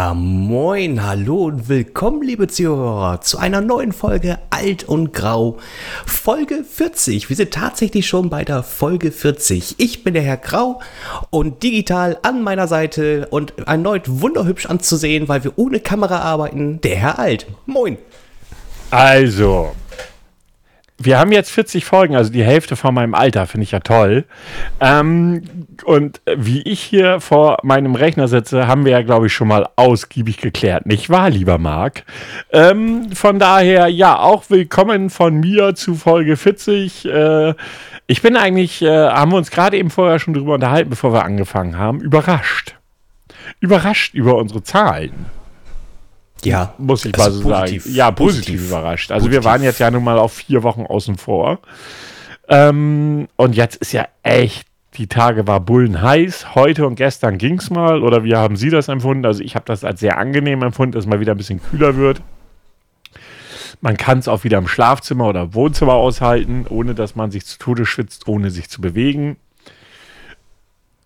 Ja, moin, hallo und willkommen, liebe Zuhörer, zu einer neuen Folge Alt und Grau. Folge 40. Wir sind tatsächlich schon bei der Folge 40. Ich bin der Herr Grau und digital an meiner Seite und erneut wunderhübsch anzusehen, weil wir ohne Kamera arbeiten, der Herr Alt. Moin. Also, wir haben jetzt 40 Folgen, also die Hälfte von meinem Alter, finde ich ja toll. Ähm, und wie ich hier vor meinem Rechner sitze, haben wir ja, glaube ich, schon mal ausgiebig geklärt. Nicht wahr, lieber Marc? Ähm, von daher, ja, auch willkommen von mir zu Folge 40. Äh, ich bin eigentlich, äh, haben wir uns gerade eben vorher schon drüber unterhalten, bevor wir angefangen haben, überrascht. Überrascht über unsere Zahlen. Ja. Muss ich also mal so positiv, sagen. Ja, positiv, positiv überrascht. Also positiv. wir waren jetzt ja nun mal auf vier Wochen außen vor. Ähm, und jetzt ist ja echt, die Tage war Bullen heiß. Heute und gestern ging es mal. Oder wie haben Sie das empfunden? Also ich habe das als sehr angenehm empfunden, dass es mal wieder ein bisschen kühler wird. Man kann es auch wieder im Schlafzimmer oder Wohnzimmer aushalten, ohne dass man sich zu Tode schwitzt, ohne sich zu bewegen.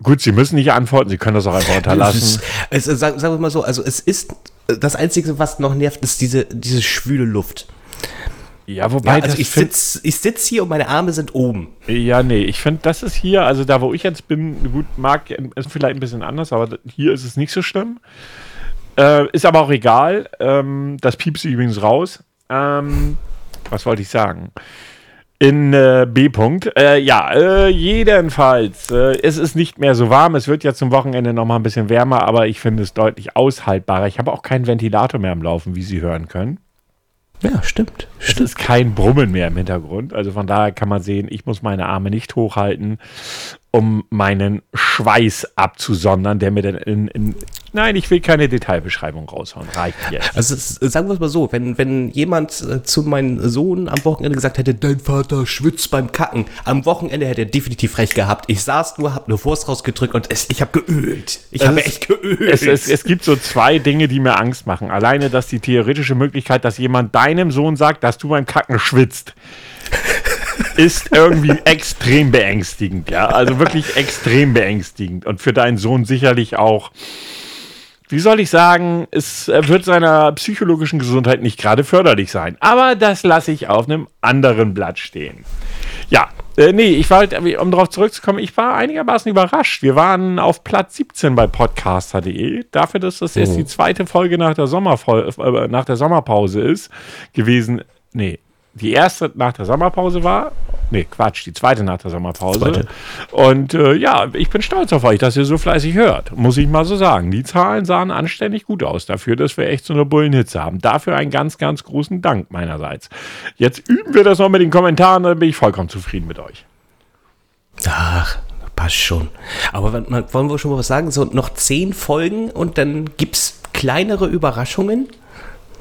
Gut, Sie müssen nicht antworten, Sie können das auch einfach unterlassen. Es sagen, sagen wir mal so, also es ist das Einzige, was noch nervt, ist diese, diese schwüle Luft. Ja, wobei. Ja, also ich sitze ich sitz hier und meine Arme sind oben. Ja, nee, ich finde, das ist hier, also da, wo ich jetzt bin, gut, mag ist vielleicht ein bisschen anders, aber hier ist es nicht so schlimm. Äh, ist aber auch egal. Ähm, das piepst übrigens raus. Ähm, was wollte ich sagen? In äh, B. -Punkt. Äh, ja, äh, jedenfalls. Äh, es ist nicht mehr so warm. Es wird ja zum Wochenende noch mal ein bisschen wärmer, aber ich finde es deutlich aushaltbarer. Ich habe auch keinen Ventilator mehr am Laufen, wie Sie hören können. Ja, stimmt. Es stimmt. ist kein Brummen mehr im Hintergrund. Also von daher kann man sehen, ich muss meine Arme nicht hochhalten um meinen Schweiß abzusondern, der mir dann in, in Nein, ich will keine Detailbeschreibung raushauen. Reicht jetzt. Also sagen wir es mal so, wenn, wenn jemand äh, zu meinem Sohn am Wochenende gesagt hätte, dein Vater schwitzt beim Kacken, am Wochenende hätte er definitiv recht gehabt. Ich saß nur, hab eine Wurst rausgedrückt und es, ich habe geölt. Ich habe echt geölt. Es, es, es gibt so zwei Dinge, die mir Angst machen. Alleine, dass die theoretische Möglichkeit, dass jemand deinem Sohn sagt, dass du beim Kacken schwitzt ist irgendwie extrem beängstigend, ja. Also wirklich extrem beängstigend. Und für deinen Sohn sicherlich auch, wie soll ich sagen, es wird seiner psychologischen Gesundheit nicht gerade förderlich sein. Aber das lasse ich auf einem anderen Blatt stehen. Ja, äh, nee, ich war halt, um darauf zurückzukommen, ich war einigermaßen überrascht. Wir waren auf Platz 17 bei podcaster.de. Dafür, dass das jetzt oh. die zweite Folge nach der, Sommerfol äh, nach der Sommerpause ist, gewesen. Nee, die erste nach der Sommerpause war. Nee, Quatsch, die zweite nach der Sommerpause. Zweite. Und äh, ja, ich bin stolz auf euch, dass ihr so fleißig hört. Muss ich mal so sagen. Die Zahlen sahen anständig gut aus dafür, dass wir echt so eine Bullenhitze haben. Dafür einen ganz, ganz großen Dank meinerseits. Jetzt üben wir das noch mit den Kommentaren, dann bin ich vollkommen zufrieden mit euch. Ach, passt schon. Aber wollen wir schon mal was sagen? So noch zehn Folgen und dann gibt es kleinere Überraschungen?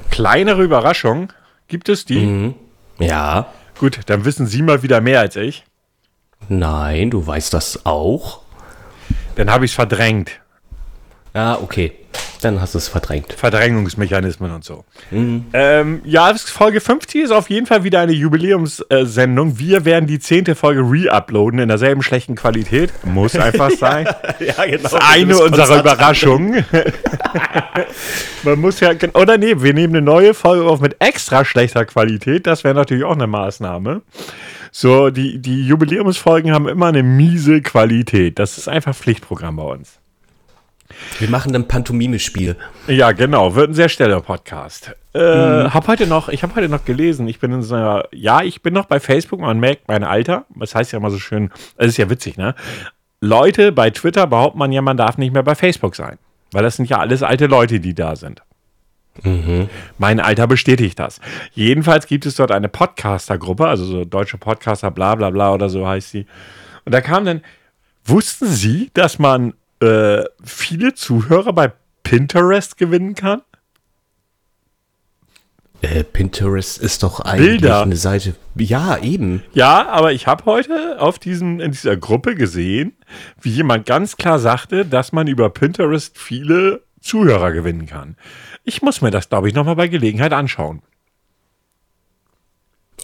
Kleinere Überraschungen? Gibt es die? Mhm. Ja. Gut, dann wissen Sie mal wieder mehr als ich. Nein, du weißt das auch. Dann habe ich es verdrängt. Ja, okay. Dann hast du es verdrängt. Verdrängungsmechanismen und so. Mhm. Ähm, ja, Folge 50 ist auf jeden Fall wieder eine Jubiläumssendung. Wir werden die zehnte Folge re-uploaden in derselben schlechten Qualität. Muss einfach sein. ja, genau. Das ist eine unserer Überraschungen. Man muss ja, oder nee, wir nehmen eine neue Folge auf mit extra schlechter Qualität. Das wäre natürlich auch eine Maßnahme. So, die, die Jubiläumsfolgen haben immer eine miese Qualität. Das ist einfach Pflichtprogramm bei uns. Wir machen ein Pantomime-Spiel. Ja, genau. Wird ein sehr schneller Podcast. Äh, mhm. hab heute noch, ich habe heute noch gelesen, ich bin in so einer, ja, ich bin noch bei Facebook, man merkt mein Alter. Das heißt ja immer so schön, es ist ja witzig, ne? Leute bei Twitter behaupten man ja, man darf nicht mehr bei Facebook sein. Weil das sind ja alles alte Leute, die da sind. Mhm. Mein Alter bestätigt das. Jedenfalls gibt es dort eine Podcaster-Gruppe, also so deutsche Podcaster, bla bla bla oder so heißt sie. Und da kam dann, wussten Sie, dass man äh, viele Zuhörer bei Pinterest gewinnen kann? Äh, Pinterest ist doch eigentlich Bilder. eine Seite. Ja, eben. Ja, aber ich habe heute auf diesem, in dieser Gruppe gesehen, wie jemand ganz klar sagte, dass man über Pinterest viele Zuhörer gewinnen kann. Ich muss mir das, glaube ich, nochmal bei Gelegenheit anschauen.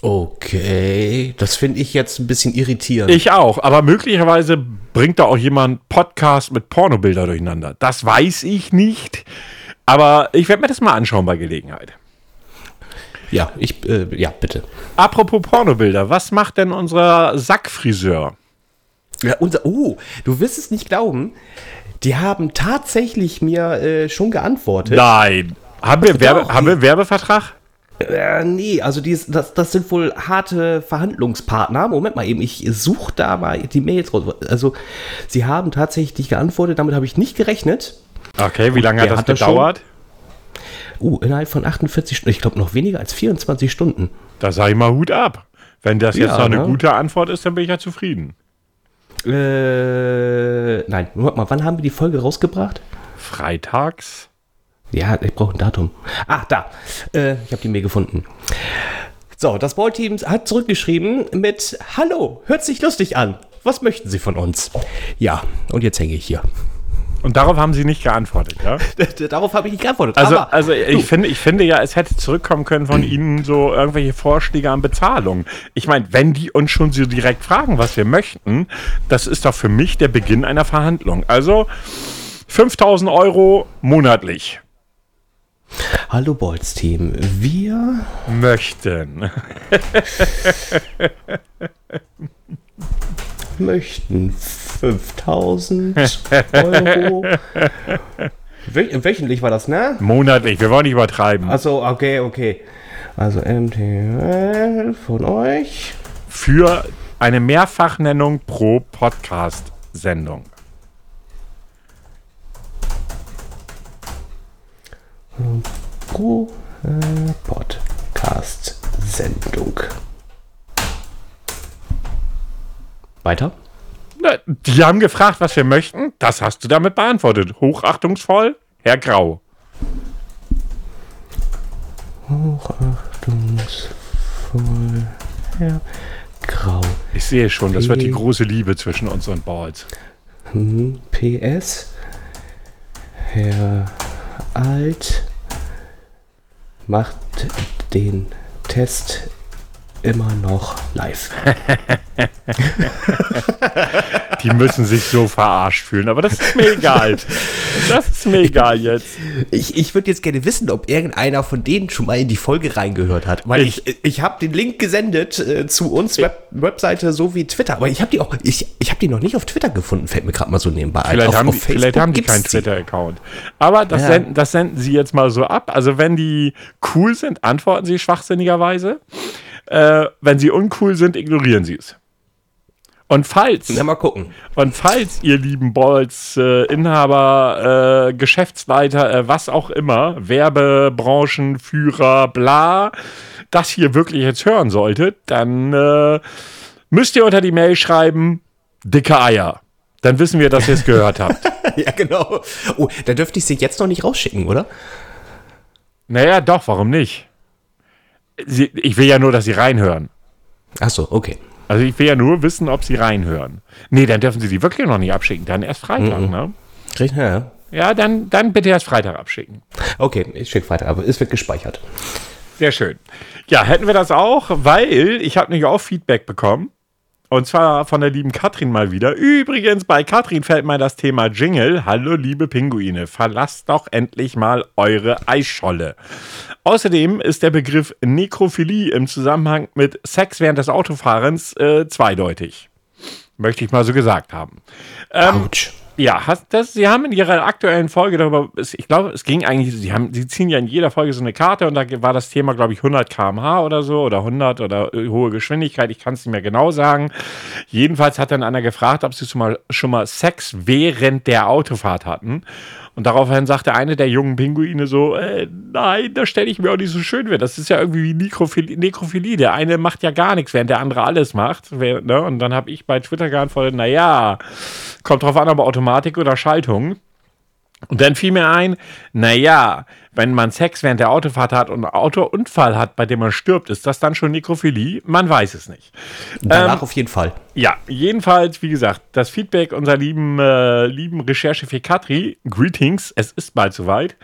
Okay, das finde ich jetzt ein bisschen irritierend. Ich auch, aber möglicherweise bringt da auch jemand Podcast mit Pornobilder durcheinander. Das weiß ich nicht. Aber ich werde mir das mal anschauen bei Gelegenheit. Ja, ich, äh, ja, bitte. Apropos Pornobilder, was macht denn unser Sackfriseur? Ja, unser, oh, du wirst es nicht glauben. Die haben tatsächlich mir äh, schon geantwortet. Nein. Haben wir, Werbe, haben wir Werbevertrag? Äh, nee, also die, das, das sind wohl harte Verhandlungspartner. Moment mal eben, ich suche da mal die Mails raus. Also, sie haben tatsächlich geantwortet, damit habe ich nicht gerechnet. Okay, wie lange hat das hat das gedauert? Uh, innerhalb von 48 Stunden, ich glaube noch weniger als 24 Stunden. Da sage ich mal Hut ab. Wenn das jetzt Ja, noch eine ne? gute Antwort ist, dann bin ich ja zufrieden. Äh, nein, Moment mal, wann haben wir die Folge rausgebracht? Freitags? Ja, ich brauche ein Datum. Ah, da. Äh, ich habe die Mail gefunden. So, das Ballteam hat zurückgeschrieben mit Hallo, hört sich lustig an. Was möchten Sie von uns? Ja, und jetzt hänge ich hier. Und darauf haben sie nicht geantwortet, ja? Darauf habe ich nicht geantwortet. Also, also ich, du, finde, ich finde ja, es hätte zurückkommen können von Ihnen so irgendwelche Vorschläge an Bezahlung. Ich meine, wenn die uns schon so direkt fragen, was wir möchten, das ist doch für mich der Beginn einer Verhandlung. Also 5000 Euro monatlich Hallo Bolz Team. Wir möchten. möchten 5000 Euro. Wö- Wöchentlich war das, ne? Monatlich, wir wollen nicht übertreiben. Also, okay, okay. Also MTL von euch. Für eine Mehrfachnennung pro Podcast-Sendung. Pro äh, Podcast-Sendung. Weiter? Na, Die haben gefragt, was wir möchten. Das hast du damit beantwortet. Hochachtungsvoll, Herr Grau. Hochachtungsvoll. Herr Grau. Ich sehe schon, das wird die große Liebe zwischen uns und Balls. Hm, PS. Herr Alt macht den Test immer noch live. Die müssen sich so verarscht fühlen, aber das ist mir egal. Das ist mir egal jetzt. Ich, ich würde jetzt gerne wissen, ob irgendeiner von denen schon mal in die Folge reingehört hat. Weil ich, ich, habe den Link gesendet äh, zu uns, Web, Webseite sowie Twitter. Aber ich habe die auch, ich, ich habe die noch nicht auf Twitter gefunden, fällt mir gerade mal so nebenbei ein. Vielleicht, auf, haben, auf die, vielleicht haben die keinen Twitter-Account. Aber das, Ja. senden, das senden sie jetzt mal so ab. Also wenn die cool sind, antworten sie schwachsinnigerweise. Äh, wenn sie uncool sind, ignorieren sie es. Und falls, Na, mal gucken. und falls ihr lieben Balls, äh, Inhaber, äh, Geschäftsleiter, äh, was auch immer, Werbebranchenführer, bla, das hier wirklich jetzt hören solltet, dann äh, müsst ihr unter die Mail schreiben, dicke Eier. Dann wissen wir, dass ihr es gehört habt. ja, genau. Oh, da dürfte ich sie jetzt noch nicht rausschicken, oder? Naja, doch, warum nicht? Sie, ich will ja nur, dass sie reinhören. Ach so, okay. Also ich will ja nur wissen, ob sie reinhören. Nee, dann dürfen sie die wirklich noch nicht abschicken. Dann erst Freitag, ne? Richtig, Ja. Ja, dann, dann bitte erst Freitag abschicken. Okay, ich schicke weiter, aber es wird gespeichert. Sehr schön. Ja, hätten wir das auch, weil ich habe nämlich auch Feedback bekommen. Und zwar von der lieben Katrin mal wieder. Übrigens, bei Katrin fällt mal das Thema Jingle. Hallo, liebe Pinguine, verlasst doch endlich mal eure Eisscholle. Außerdem ist der Begriff Nekrophilie im Zusammenhang mit Sex während des Autofahrens äh, zweideutig. Möchte ich mal so gesagt haben. Ähm, Autsch. Ja, das, Sie haben in Ihrer aktuellen Folge darüber, ich glaube, es ging eigentlich, Sie, haben, Sie ziehen ja in jeder Folge so eine Karte und da war das Thema, glaube ich, 100 km/h oder so oder 100 oder äh, hohe Geschwindigkeit, ich kann es nicht mehr genau sagen. Jedenfalls hat dann einer gefragt, ob Sie schon mal, schon mal Sex während der Autofahrt hatten. Und daraufhin sagte eine der jungen Pinguine so, äh, nein, das stelle ich mir auch nicht so schön vor. Das ist ja irgendwie wie Nekrophilie. Nekrophilie. Der eine macht ja gar nichts, während der andere alles macht. Ne? Und dann habe ich bei Twitter geantwortet, naja, kommt drauf an, ob Automatik oder Schaltung. Und dann fiel mir ein, naja, wenn man Sex während der Autofahrt hat und einen Autounfall hat, bei dem man stirbt, ist das dann schon Nekrophilie? Man weiß es nicht. Danach Ähm, auf jeden Fall. Ja, jedenfalls, wie gesagt, das Feedback unserer lieben, äh, lieben Recherchefee Katri, Greetings, es ist bald soweit.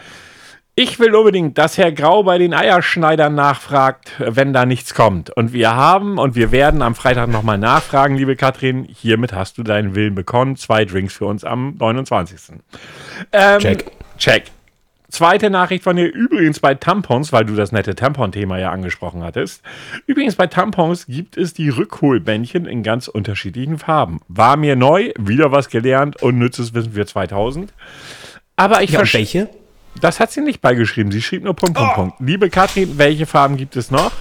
Ich will unbedingt, dass Herr Grau bei den Eierschneidern nachfragt, wenn da nichts kommt. Und wir haben und wir werden am Freitag nochmal nachfragen, liebe Katrin. Hiermit hast du deinen Willen bekommen. Zwei Drinks für uns am 29. Ähm, Check. Check. Zweite Nachricht von dir, übrigens bei Tampons, weil du das nette Tampon-Thema ja angesprochen hattest. Übrigens bei Tampons gibt es die Rückholbändchen in ganz unterschiedlichen Farben. War mir neu, wieder was gelernt, unnützes Wissen für 2000. Aber ich Ja, und welche? Das hat sie nicht beigeschrieben. Sie schrieb nur Punkt, Punkt, Punkt. Liebe Katrin, welche Farben gibt es noch?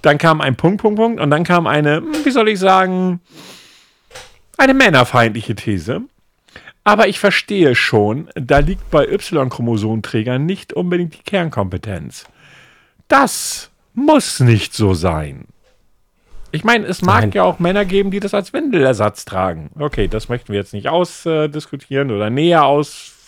Dann kam ein Punkt, Punkt, Punkt. Und dann kam eine, hm, wie soll ich sagen, eine männerfeindliche These. Aber ich verstehe schon, da liegt bei Y-Chromosomenträgern nicht unbedingt die Kernkompetenz. Das muss nicht so sein. Ich meine, es mag Nein. ja auch Männer geben, die das als Windelersatz tragen. Okay, das möchten wir jetzt nicht ausdiskutieren oder näher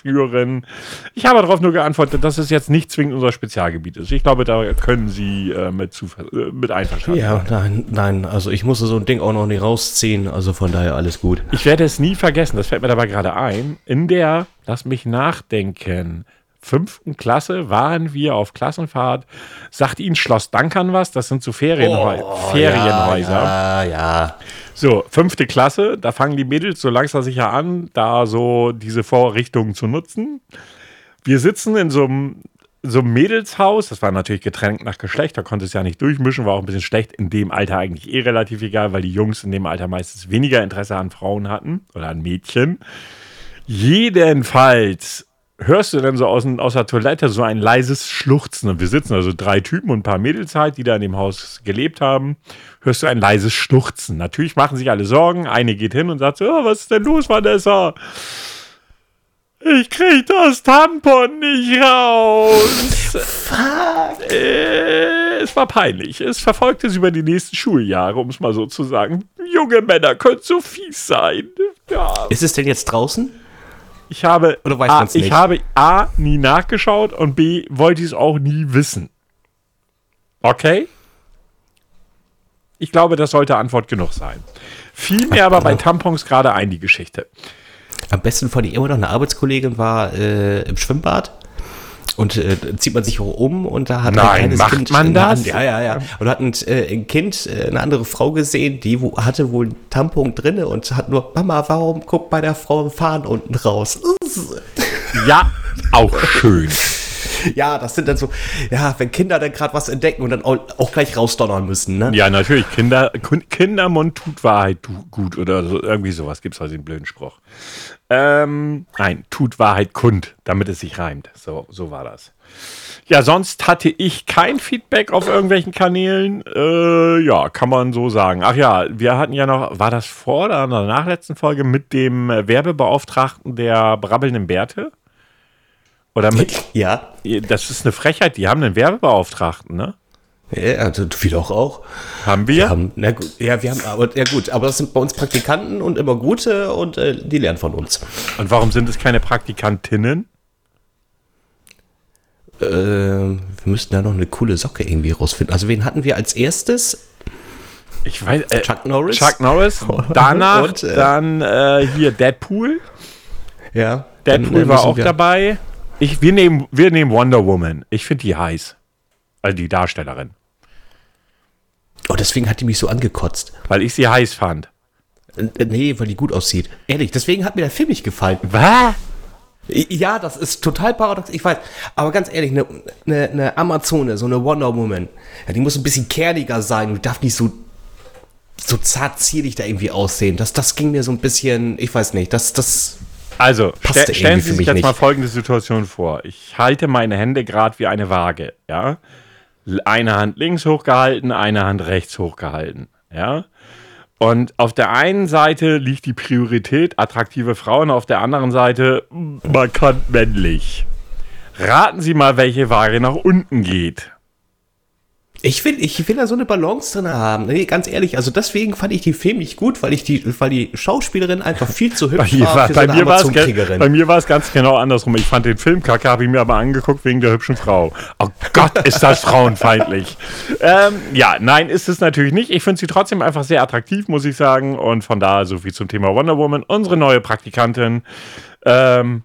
ausführen. Ich habe darauf nur geantwortet, dass es jetzt nicht zwingend unser Spezialgebiet ist. Ich glaube, da können Sie äh, mit, äh, mit einverstanden Ja, nein, nein, also ich musste so ein Ding auch noch nicht rausziehen, also von daher alles gut. Ich werde es nie vergessen, das fällt mir dabei gerade ein. In der, lass mich nachdenken, fünften Klasse waren wir auf Klassenfahrt. Sagt Ihnen Schloss Dankern was? Das sind so Ferienhäu Ferienhäuser. Oh, Ja, ja. So, fünfte Klasse, da fangen die Mädels so langsam sicher an, da so diese Vorrichtungen zu nutzen. Wir sitzen in so einem, so einem Mädelshaus, das war natürlich getrennt nach Geschlecht, da konnte es ja nicht durchmischen, war auch ein bisschen schlecht. In dem Alter eigentlich eh relativ egal, weil die Jungs in dem Alter meistens weniger Interesse an Frauen hatten oder an Mädchen. Jedenfalls hörst du dann so aus, aus der Toilette so ein leises Schluchzen. Und wir sitzen also drei Typen und ein paar Mädels halt, die da in dem Haus gelebt haben. Hörst du ein leises Schluchzen. Natürlich machen sich alle Sorgen. Eine geht hin und sagt so, oh, was ist denn los, Vanessa? Ich krieg das Tampon nicht raus. Äh, es war peinlich. Es verfolgte sie über die nächsten Schuljahre, um es mal so zu sagen. Junge Männer können so fies sein. Ja. Ist es denn jetzt draußen? Ich habe, Oder weiß A, ich habe A, nie nachgeschaut und B, wollte ich es auch nie wissen. Okay? Ich glaube, das sollte Antwort genug sein. Fiel mir aber bei Tampons gerade ein, die Geschichte. Am besten von ihr immer noch eine Arbeitskollegin war äh, im Schwimmbad. Und äh, zieht man sich auch um und da hat Nein, ein macht Kind man das? an- Ja, ja, ja. Und hat ein, äh, ein Kind, äh, eine andere Frau gesehen, die wo, hatte wohl einen Tampon drinne und hat nur, Mama, warum guckt bei der Frau ein Faden unten raus? Ja, auch schön. Ja, das sind dann so, ja, wenn Kinder dann gerade was entdecken und dann auch, gleich rausdonnern müssen, ne? Ja, natürlich. Kinder, Kindermund tut Wahrheit gut oder so, irgendwie sowas gibt es also den blöden Spruch. Ähm, nein, tut Wahrheit kund, damit es sich reimt. So, so war das. Ja, sonst hatte ich kein Feedback auf irgendwelchen Kanälen. Äh, ja, kann man so sagen. Ach ja, wir hatten ja noch, war das vor oder in der nachletzten Folge mit dem Werbebeauftragten der brabbelnden Bärte? Oder mit, Ja, das ist eine Frechheit, die haben einen Werbebeauftragten, ne? ja also, wir doch auch. Haben wir? Wir haben, na gut, ja, wir haben, aber, ja gut, aber das sind bei uns Praktikanten und immer gute und äh, die lernen von uns. Und warum sind es keine Praktikantinnen? Äh, wir müssten da noch eine coole Socke irgendwie rausfinden. Also wen hatten wir als erstes? Ich weiß. Äh, Chuck Norris? Chuck Norris. Danach Und, äh, dann äh, hier Deadpool. Ja. Deadpool dann, äh, war auch wir- dabei. Ich, wir, nehmen, wir nehmen Wonder Woman. Ich finde die heiß. Also die Darstellerin. Oh, deswegen hat die mich so angekotzt. Weil ich sie heiß fand. Äh, nee, weil die gut aussieht. Ehrlich, deswegen hat mir der Film nicht gefallen. Was? Ja, das ist total paradox, ich weiß. Aber ganz ehrlich, eine, eine, eine Amazone, so eine Wonder Woman, ja, die muss ein bisschen kerniger sein und darf nicht so, so zart zierlich da irgendwie aussehen. Das, das ging mir so ein bisschen, ich weiß nicht, das, das, Also, ste stellen Sie sich mich jetzt nicht. mal folgende Situation vor. Ich halte meine Hände gerade wie eine Waage, ja. Eine Hand links hochgehalten, eine Hand rechts hochgehalten, ja. Und auf der einen Seite liegt die Priorität attraktive Frauen, auf der anderen Seite markant männlich. Raten Sie mal, welche Waage nach unten geht. Ich will, ich will da so eine Balance drin haben. Nee, ganz ehrlich, also deswegen fand ich die Film nicht gut, weil ich die, weil die Schauspielerin einfach viel zu Bei hübsch mir, war war, für bei, so mir war es ge- Amazon-Kriegerin. bei mir war es ganz genau andersrum. Ich fand den Film kacke, habe ich mir aber angeguckt wegen der hübschen Frau. Oh Gott, ist das frauenfeindlich. ähm, ja, nein, ist es natürlich nicht. Ich finde sie trotzdem einfach sehr attraktiv, muss ich sagen. Und von daher so viel zum Thema Wonder Woman. Unsere neue Praktikantin. Ähm,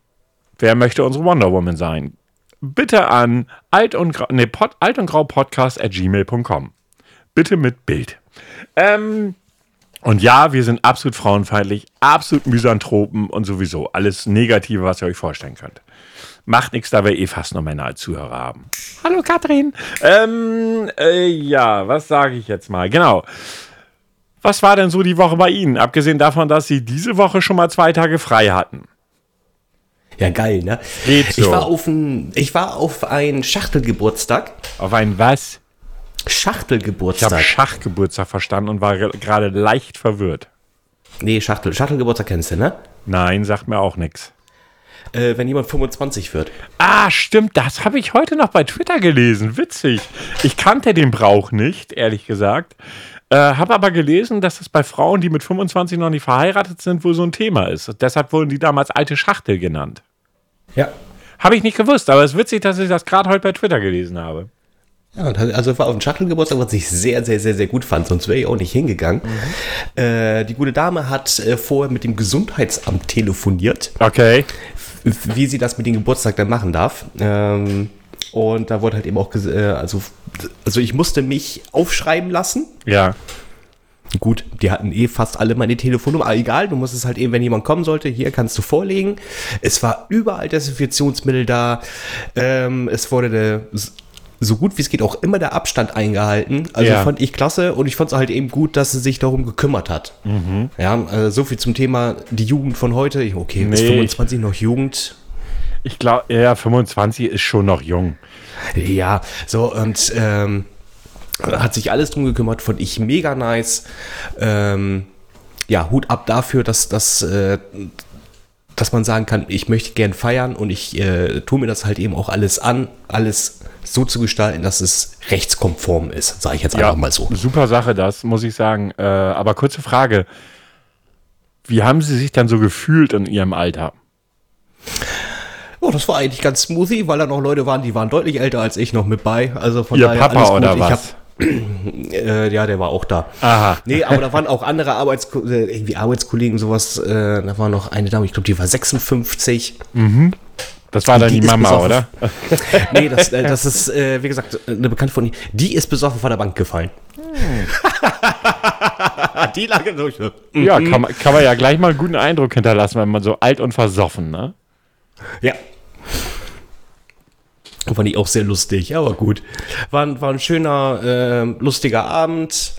wer möchte unsere Wonder Woman sein? Bitte an alt und grau, nee, pod, alt und grau podcast at gmail.com. Bitte mit Bild. Ähm, Und ja, wir sind absolut frauenfeindlich, absolut Misanthropen und sowieso alles Negative, was ihr euch vorstellen könnt. Macht nichts, da wir eh fast nur Männer als Zuhörer haben. Hallo Katrin. Ähm, äh, ja, was sage ich jetzt mal? Genau. Was war denn so die Woche bei Ihnen? Abgesehen davon, dass Sie diese Woche schon mal zwei Tage frei hatten. Ja, geil, ne? Geht so. Ich war auf ein, ich war auf einen Schachtelgeburtstag. Auf einen was? Ich habe Schachtelgeburtstag. Schachgeburtstag verstanden und war ge- gerade leicht verwirrt. nee, Schachtel. Schachtelgeburtstag kennst du, ne? Nein, sagt mir auch nichts. Äh, wenn jemand 25 wird. Ah, stimmt, das habe ich heute noch bei Twitter gelesen. Witzig. Ich kannte den Brauch nicht, ehrlich gesagt. Äh, habe aber gelesen, dass es bei Frauen, die mit 25 noch nicht verheiratet sind, wohl so ein Thema ist. Deshalb wurden die damals alte Schachtel genannt. Ja. Habe ich nicht gewusst, aber es ist witzig, dass ich das gerade heute bei Twitter gelesen habe. Ja, also war auf einen Schachtelgeburtstag, was ich sehr, sehr, sehr, sehr gut fand, sonst wäre ich auch nicht hingegangen. Äh, die gute Dame hat äh, vorher mit dem Gesundheitsamt telefoniert, Okay. wie sie das mit dem Geburtstag dann machen darf. Ähm, und da wurde halt eben auch, äh, also, also ich musste mich aufschreiben lassen. Ja. Gut, die hatten eh fast alle meine Telefonnummer, aber egal, du musst es halt eben, wenn jemand kommen sollte, hier kannst du vorlegen. Es war überall Desinfektionsmittel da. Ähm, es wurde der, so gut wie es geht auch immer der Abstand eingehalten. Also Ja. fand ich klasse und ich fand es halt eben gut, dass sie sich darum gekümmert hat. Ja, äh, so viel zum Thema die Jugend von heute. Okay, ist Nee, 25 noch Jugend? Ich glaube, ja, 25 ist schon noch jung. Ja, so und ähm, hat sich alles drum gekümmert, fand ich mega nice. Ähm, ja, Hut ab dafür, dass, dass, äh, dass man sagen kann, ich möchte gern feiern und ich äh, tue mir das halt eben auch alles an, alles so zu gestalten, dass es rechtskonform ist, sage ich jetzt einfach mal so. Super Sache, das muss ich sagen. Äh, aber kurze Frage. Wie haben Sie sich dann so gefühlt in Ihrem Alter? Oh, das war eigentlich ganz smoothie, weil da noch Leute waren, die waren deutlich älter als ich noch mit bei. Also von Ihr daher Papa alles oder Ich was? hab, äh, ja, der war auch da. Aha. Nee, aber da waren auch andere Arbeitsko äh, irgendwie Arbeitskollegen, sowas. Äh, da war noch eine Dame, ich glaube, die war 56. Das war dann Die die, Mama, besoffen. oder? Nee, das, äh, das ist, äh, wie gesagt, eine Bekannte von ihr. Die ist besoffen von der Bank gefallen. die lag durch. Ja, kann man, kann man ja gleich mal einen guten Eindruck hinterlassen, wenn man so alt und versoffen, ne? Ja. Fand ich auch sehr lustig, aber gut. War, war ein schöner, äh, lustiger Abend.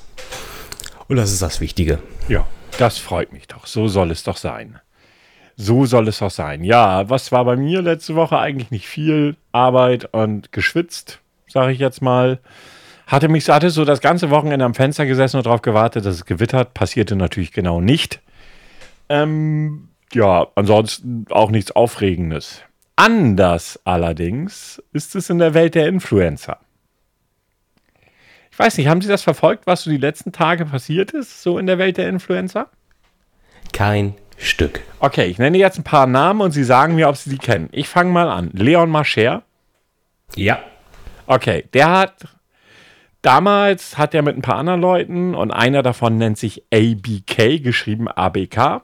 Und das ist das Wichtige. Ja, das freut mich doch. So soll es doch sein. So soll es doch sein. Ja, was war bei mir letzte Woche? Eigentlich nicht viel Arbeit und geschwitzt, sage ich jetzt mal. Hatte mich hatte so das ganze Wochenende am Fenster gesessen und darauf gewartet, dass es gewittert. Passierte natürlich genau nicht. Ähm, ja, ansonsten auch nichts Aufregendes. Anders allerdings ist es in der Welt der Influencer. Ich weiß nicht, haben Sie das verfolgt, was so die letzten Tage passiert ist, so in der Welt der Influencer? Kein Stück. Okay, ich nenne jetzt ein paar Namen und Sie sagen mir, ob Sie die kennen. Ich fange mal an. Leon Mascher. Ja. Okay, der hat damals hat er mit ein paar anderen Leuten und einer davon nennt sich ABK, geschrieben ABK,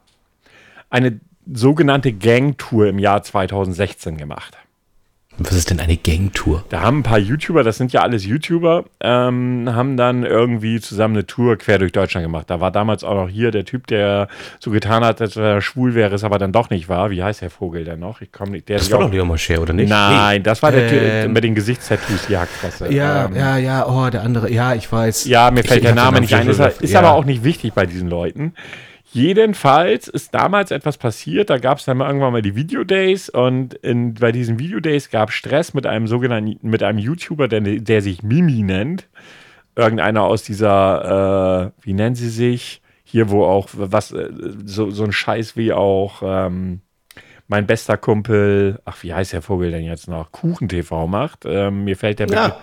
eine sogenannte Gangtour im Jahr 2016 gemacht. Was ist denn eine Gangtour? Da haben ein paar YouTuber, das sind ja alles YouTuber, ähm, haben dann irgendwie zusammen eine Tour quer durch Deutschland gemacht. Da war damals auch noch hier der Typ, der so getan hat, als er schwul wäre, es aber dann doch nicht war. Wie heißt der Vogel denn noch? Ich komme nicht. Der Das war auch- doch Leon Mascher, oder nicht? Nein, das war der Typ Ähm, mit den Gesichtstattoos, die Hackfresse. Ja, Ähm, ja, ja, oh, der andere, ja, ich weiß. Ja, mir fällt Ich- der Name nicht ein. Ist, ist ja. aber auch nicht wichtig bei diesen Leuten. Jedenfalls ist damals etwas passiert. Da gab es dann irgendwann mal die Videodays und in, bei diesen Videodays gab es Stress mit einem sogenannten, mit einem YouTuber, der, der sich Mimi nennt. Irgendeiner aus dieser, äh, wie nennen sie sich? Hier, wo auch was, äh, so, so ein Scheiß wie auch ähm, mein bester Kumpel, ach, wie heißt der Vogel denn jetzt noch? Kuchen-TV macht. Ähm, mir fällt der Ja.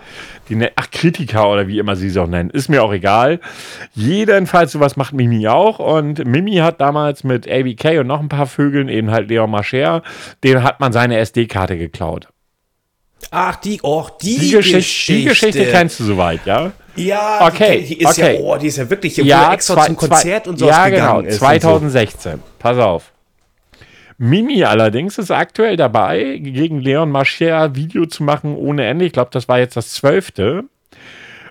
Die, ne- ach, Kritiker oder wie immer sie es auch nennen. Ist mir auch egal. Jedenfalls, sowas macht Mimi auch. Und Mimi hat damals mit ABK und noch ein paar Vögeln, eben halt Leon Mascher, dem hat man seine SD-Karte geklaut. Ach, die, oh, die, Die Geschichte, die Geschichte kennst du soweit, ja? Ja, Okay, die, die ist okay. ja, oh, die ist ja wirklich, ja, extra zwei- zum zwei- Konzert und so Ja, genau, ist. 2016. Pass auf. Mimi allerdings ist aktuell dabei, gegen Leon Mascher Video zu machen ohne Ende. Ich glaube, das war jetzt das zwölfte.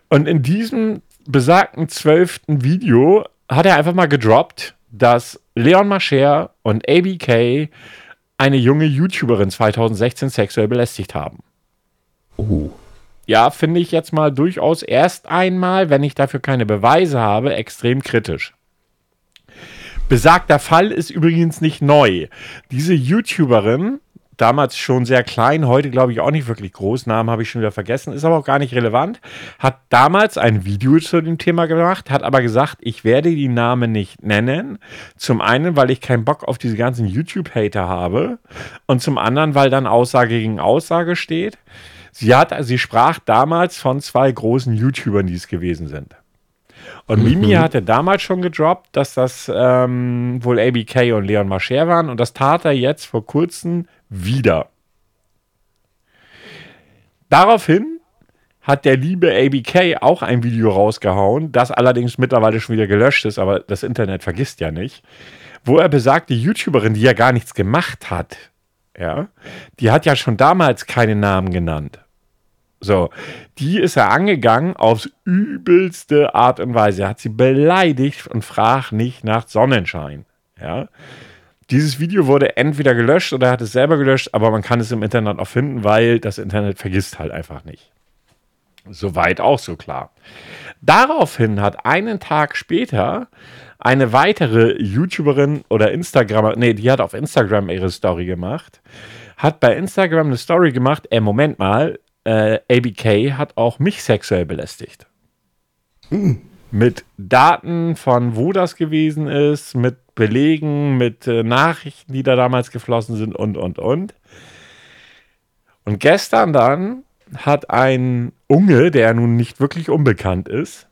Und in diesem besagten zwölften Video hat er einfach mal gedroppt, dass Leon Mascher und ABK eine junge YouTuberin 2016 sexuell belästigt haben. Oh. Ja, finde ich jetzt mal durchaus erst einmal, wenn ich dafür keine Beweise habe, extrem kritisch. Besagter Fall ist übrigens nicht neu. Diese YouTuberin damals schon sehr klein, heute glaube ich auch nicht wirklich groß. Namen habe ich schon wieder vergessen, ist aber auch gar nicht relevant. Hat damals ein Video zu dem Thema gemacht, hat aber gesagt, ich werde die Namen nicht nennen. Zum einen, weil ich keinen Bock auf diese ganzen YouTube-Hater habe und zum anderen, weil dann Aussage gegen Aussage steht. Sie, hat, sie sprach damals von zwei großen YouTubern, die es gewesen sind. Und Mimi mhm. hatte damals schon gedroppt, dass das ähm, wohl ABK und Leon Mascher waren. Und das tat er jetzt vor kurzem wieder. Daraufhin hat der liebe ABK auch ein Video rausgehauen, das allerdings mittlerweile schon wieder gelöscht ist, aber das Internet vergisst ja nicht, wo er besagt, die YouTuberin, die ja gar nichts gemacht hat, ja, die hat ja schon damals keine Namen genannt. So, die ist er angegangen aufs übelste Art und Weise. Er hat sie beleidigt und fragt nicht nach Sonnenschein. Ja. Dieses Video wurde entweder gelöscht oder er hat es selber gelöscht, aber man kann es im Internet auch finden, weil das Internet vergisst halt einfach nicht. Soweit auch so klar. Daraufhin hat einen Tag später eine weitere YouTuberin oder Instagramer, nee, die hat auf Instagram ihre Story gemacht, hat bei Instagram eine Story gemacht, äh, Moment mal, äh, ABK hat auch mich sexuell belästigt. Mhm mit Daten von wo das gewesen ist, mit Belegen, mit äh, Nachrichten, die da damals geflossen sind und, und, und. Und gestern dann hat ein Unge, der nun nicht wirklich unbekannt ist,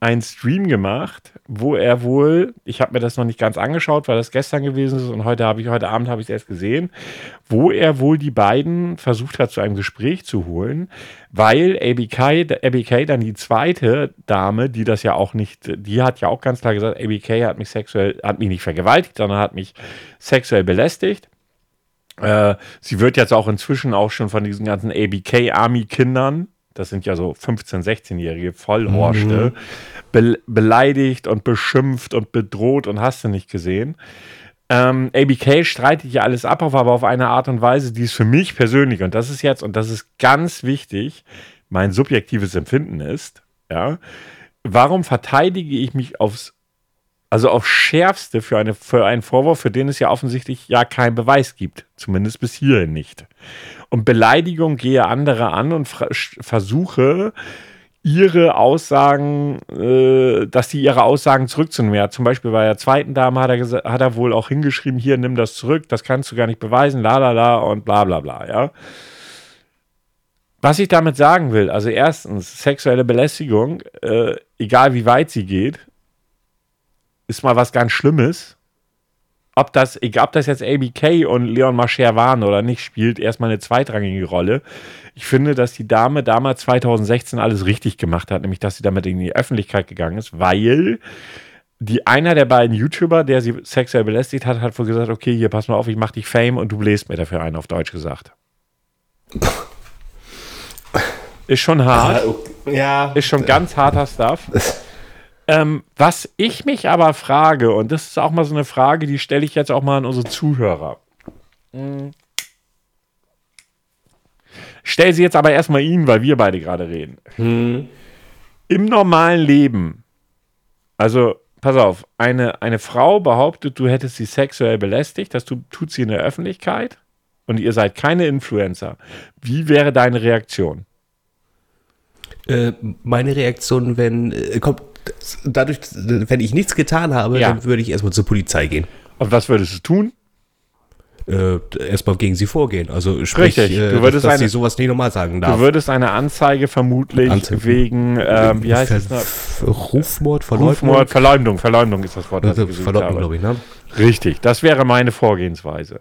einen Stream gemacht, wo er wohl, ich habe mir das noch nicht ganz angeschaut, weil das gestern gewesen ist und heute habe ich heute Abend habe ich es erst gesehen, wo er wohl die beiden versucht hat zu einem Gespräch zu holen, weil ABK, ABK dann die zweite Dame, die das ja auch nicht, die hat ja auch ganz klar gesagt, ABK hat mich sexuell, hat mich nicht vergewaltigt, sondern hat mich sexuell belästigt. Äh, sie wird jetzt auch inzwischen auch schon von diesen ganzen ABK-Army-Kindern das sind ja so 15-, 16-jährige Vollhorschte, mhm. be beleidigt und beschimpft und bedroht und hast du nicht gesehen. Ähm, ABK streitet ja alles ab, aber auf eine Art und Weise, die ist für mich persönlich, und das ist jetzt, und das ist ganz wichtig, mein subjektives Empfinden ist, ja, warum verteidige ich mich aufs, also aufs Schärfste für, eine, für einen Vorwurf, für den es ja offensichtlich ja keinen Beweis gibt, zumindest bis hierhin nicht und Beleidigung gehe andere an und versuche, ihre Aussagen, äh, dass sie ihre Aussagen zurückzunehmen. Ja, zum Beispiel bei der zweiten Dame hat er, hat er wohl auch hingeschrieben, hier, nimm das zurück, das kannst du gar nicht beweisen, la la la und bla bla bla, ja. Was ich damit sagen will, also erstens, sexuelle Belästigung, äh, egal wie weit sie geht, ist mal was ganz Schlimmes ob das, egal ob das jetzt ABK und Leon Mascher waren oder nicht, spielt erstmal eine zweitrangige Rolle. Ich finde, dass die Dame damals 2016 alles richtig gemacht hat, nämlich dass sie damit in die Öffentlichkeit gegangen ist, weil die einer der beiden YouTuber, der sie sexuell belästigt hat, hat wohl gesagt, okay, hier pass mal auf, ich mach dich Fame und du bläst mir dafür ein, auf Deutsch gesagt. Ist schon hart. Ja. Ist schon ganz harter Stuff. Ähm, was ich mich aber frage, und das ist auch mal so eine Frage, die stelle ich jetzt auch mal an unsere Zuhörer. Hm. Stell sie jetzt aber erstmal Ihnen, weil wir beide gerade reden. Hm. Im normalen Leben, also pass auf, eine, eine Frau behauptet, du hättest sie sexuell belästigt, das tut, tut sie in der Öffentlichkeit und ihr seid keine Influencer. Wie wäre deine Reaktion? Äh, meine Reaktion, wenn äh, kommt dadurch, wenn ich nichts getan habe, ja. dann würde ich erstmal zur Polizei gehen. Und was würdest du tun? Äh, erstmal gegen sie vorgehen. Also sprich, Richtig. Äh, du würdest dass, eine, sie sowas nicht normal sagen darf. Du würdest eine Anzeige vermutlich Anzeige. wegen, ähm, wie heißt es? Rufmord, Verleumdung. Rufmord, Verleumdung, Verleumdung ist das Wort. Das also, Verleumdung, glaube ich, ne? Richtig, das wäre meine Vorgehensweise.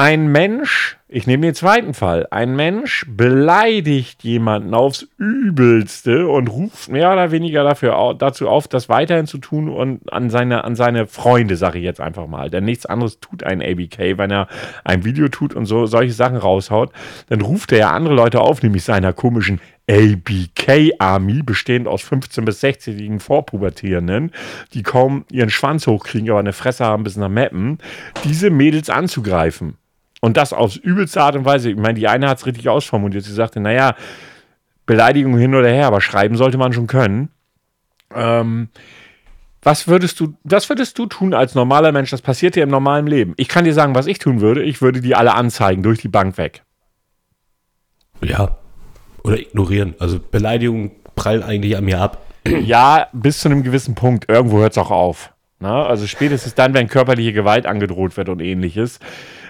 Ein Mensch, ich nehme den zweiten Fall, ein Mensch beleidigt jemanden aufs Übelste und ruft mehr oder weniger dafür, dazu auf, das weiterhin zu tun und an seine, an seine Freunde, sage ich jetzt einfach mal. Denn nichts anderes tut ein ABK, wenn er ein Video tut und so solche Sachen raushaut, dann ruft er ja andere Leute auf, nämlich seiner komischen ABK Army, bestehend aus 15 bis 60-jährigen Vorpubertierenden, die kaum ihren Schwanz hochkriegen, aber eine Fresse haben bis nach Mappen, diese Mädels anzugreifen. Und das auf übelste Art und Weise. Ich meine, die eine hat es richtig ausformuliert. Sie sagte, naja, Beleidigung hin oder her, aber schreiben sollte man schon können. Ähm, was würdest du, was würdest du tun als normaler Mensch? Das passiert dir im normalen Leben. Ich kann dir sagen, was ich tun würde. Ich würde die alle anzeigen, durch die Bank weg. Ja. Oder ignorieren. Also Beleidigungen prallen eigentlich an mir ab. Ja, bis zu einem gewissen Punkt. Irgendwo hört es auch auf. Na, also spätestens dann, wenn körperliche Gewalt angedroht wird und ähnliches.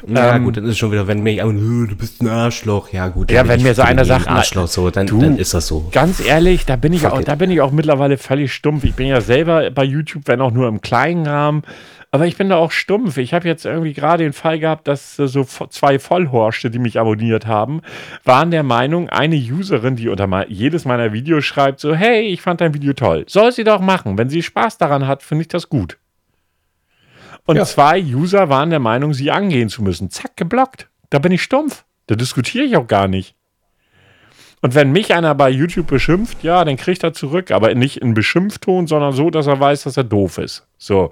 Ja, ähm, gut, dann ist es schon wieder, wenn mir einfach, du bist ein Arschloch, ja gut. Ja, wenn mir so einer sagt, Arschloch, so, dann, du, dann ist das so. Ganz ehrlich, da bin ich auch, da bin ich auch mittlerweile völlig stumpf. Ich bin ja selber bei YouTube, wenn auch nur im kleinen Rahmen. Aber ich bin da auch stumpf. Ich habe jetzt irgendwie gerade den Fall gehabt, dass äh, so zwei Vollhorste, die mich abonniert haben, waren der Meinung, eine Userin, die unter jedes meiner Videos schreibt, so, hey, ich fand dein Video toll. Soll sie doch machen. Wenn sie Spaß daran hat, finde ich das gut. Und ja. zwei User waren der Meinung, sie angehen zu müssen. Zack, geblockt. Da bin ich stumpf. Da diskutiere ich auch gar nicht. Und wenn mich einer bei YouTube beschimpft, ja, dann kriegt er zurück, aber nicht in Beschimpfton, sondern so, dass er weiß, dass er doof ist. So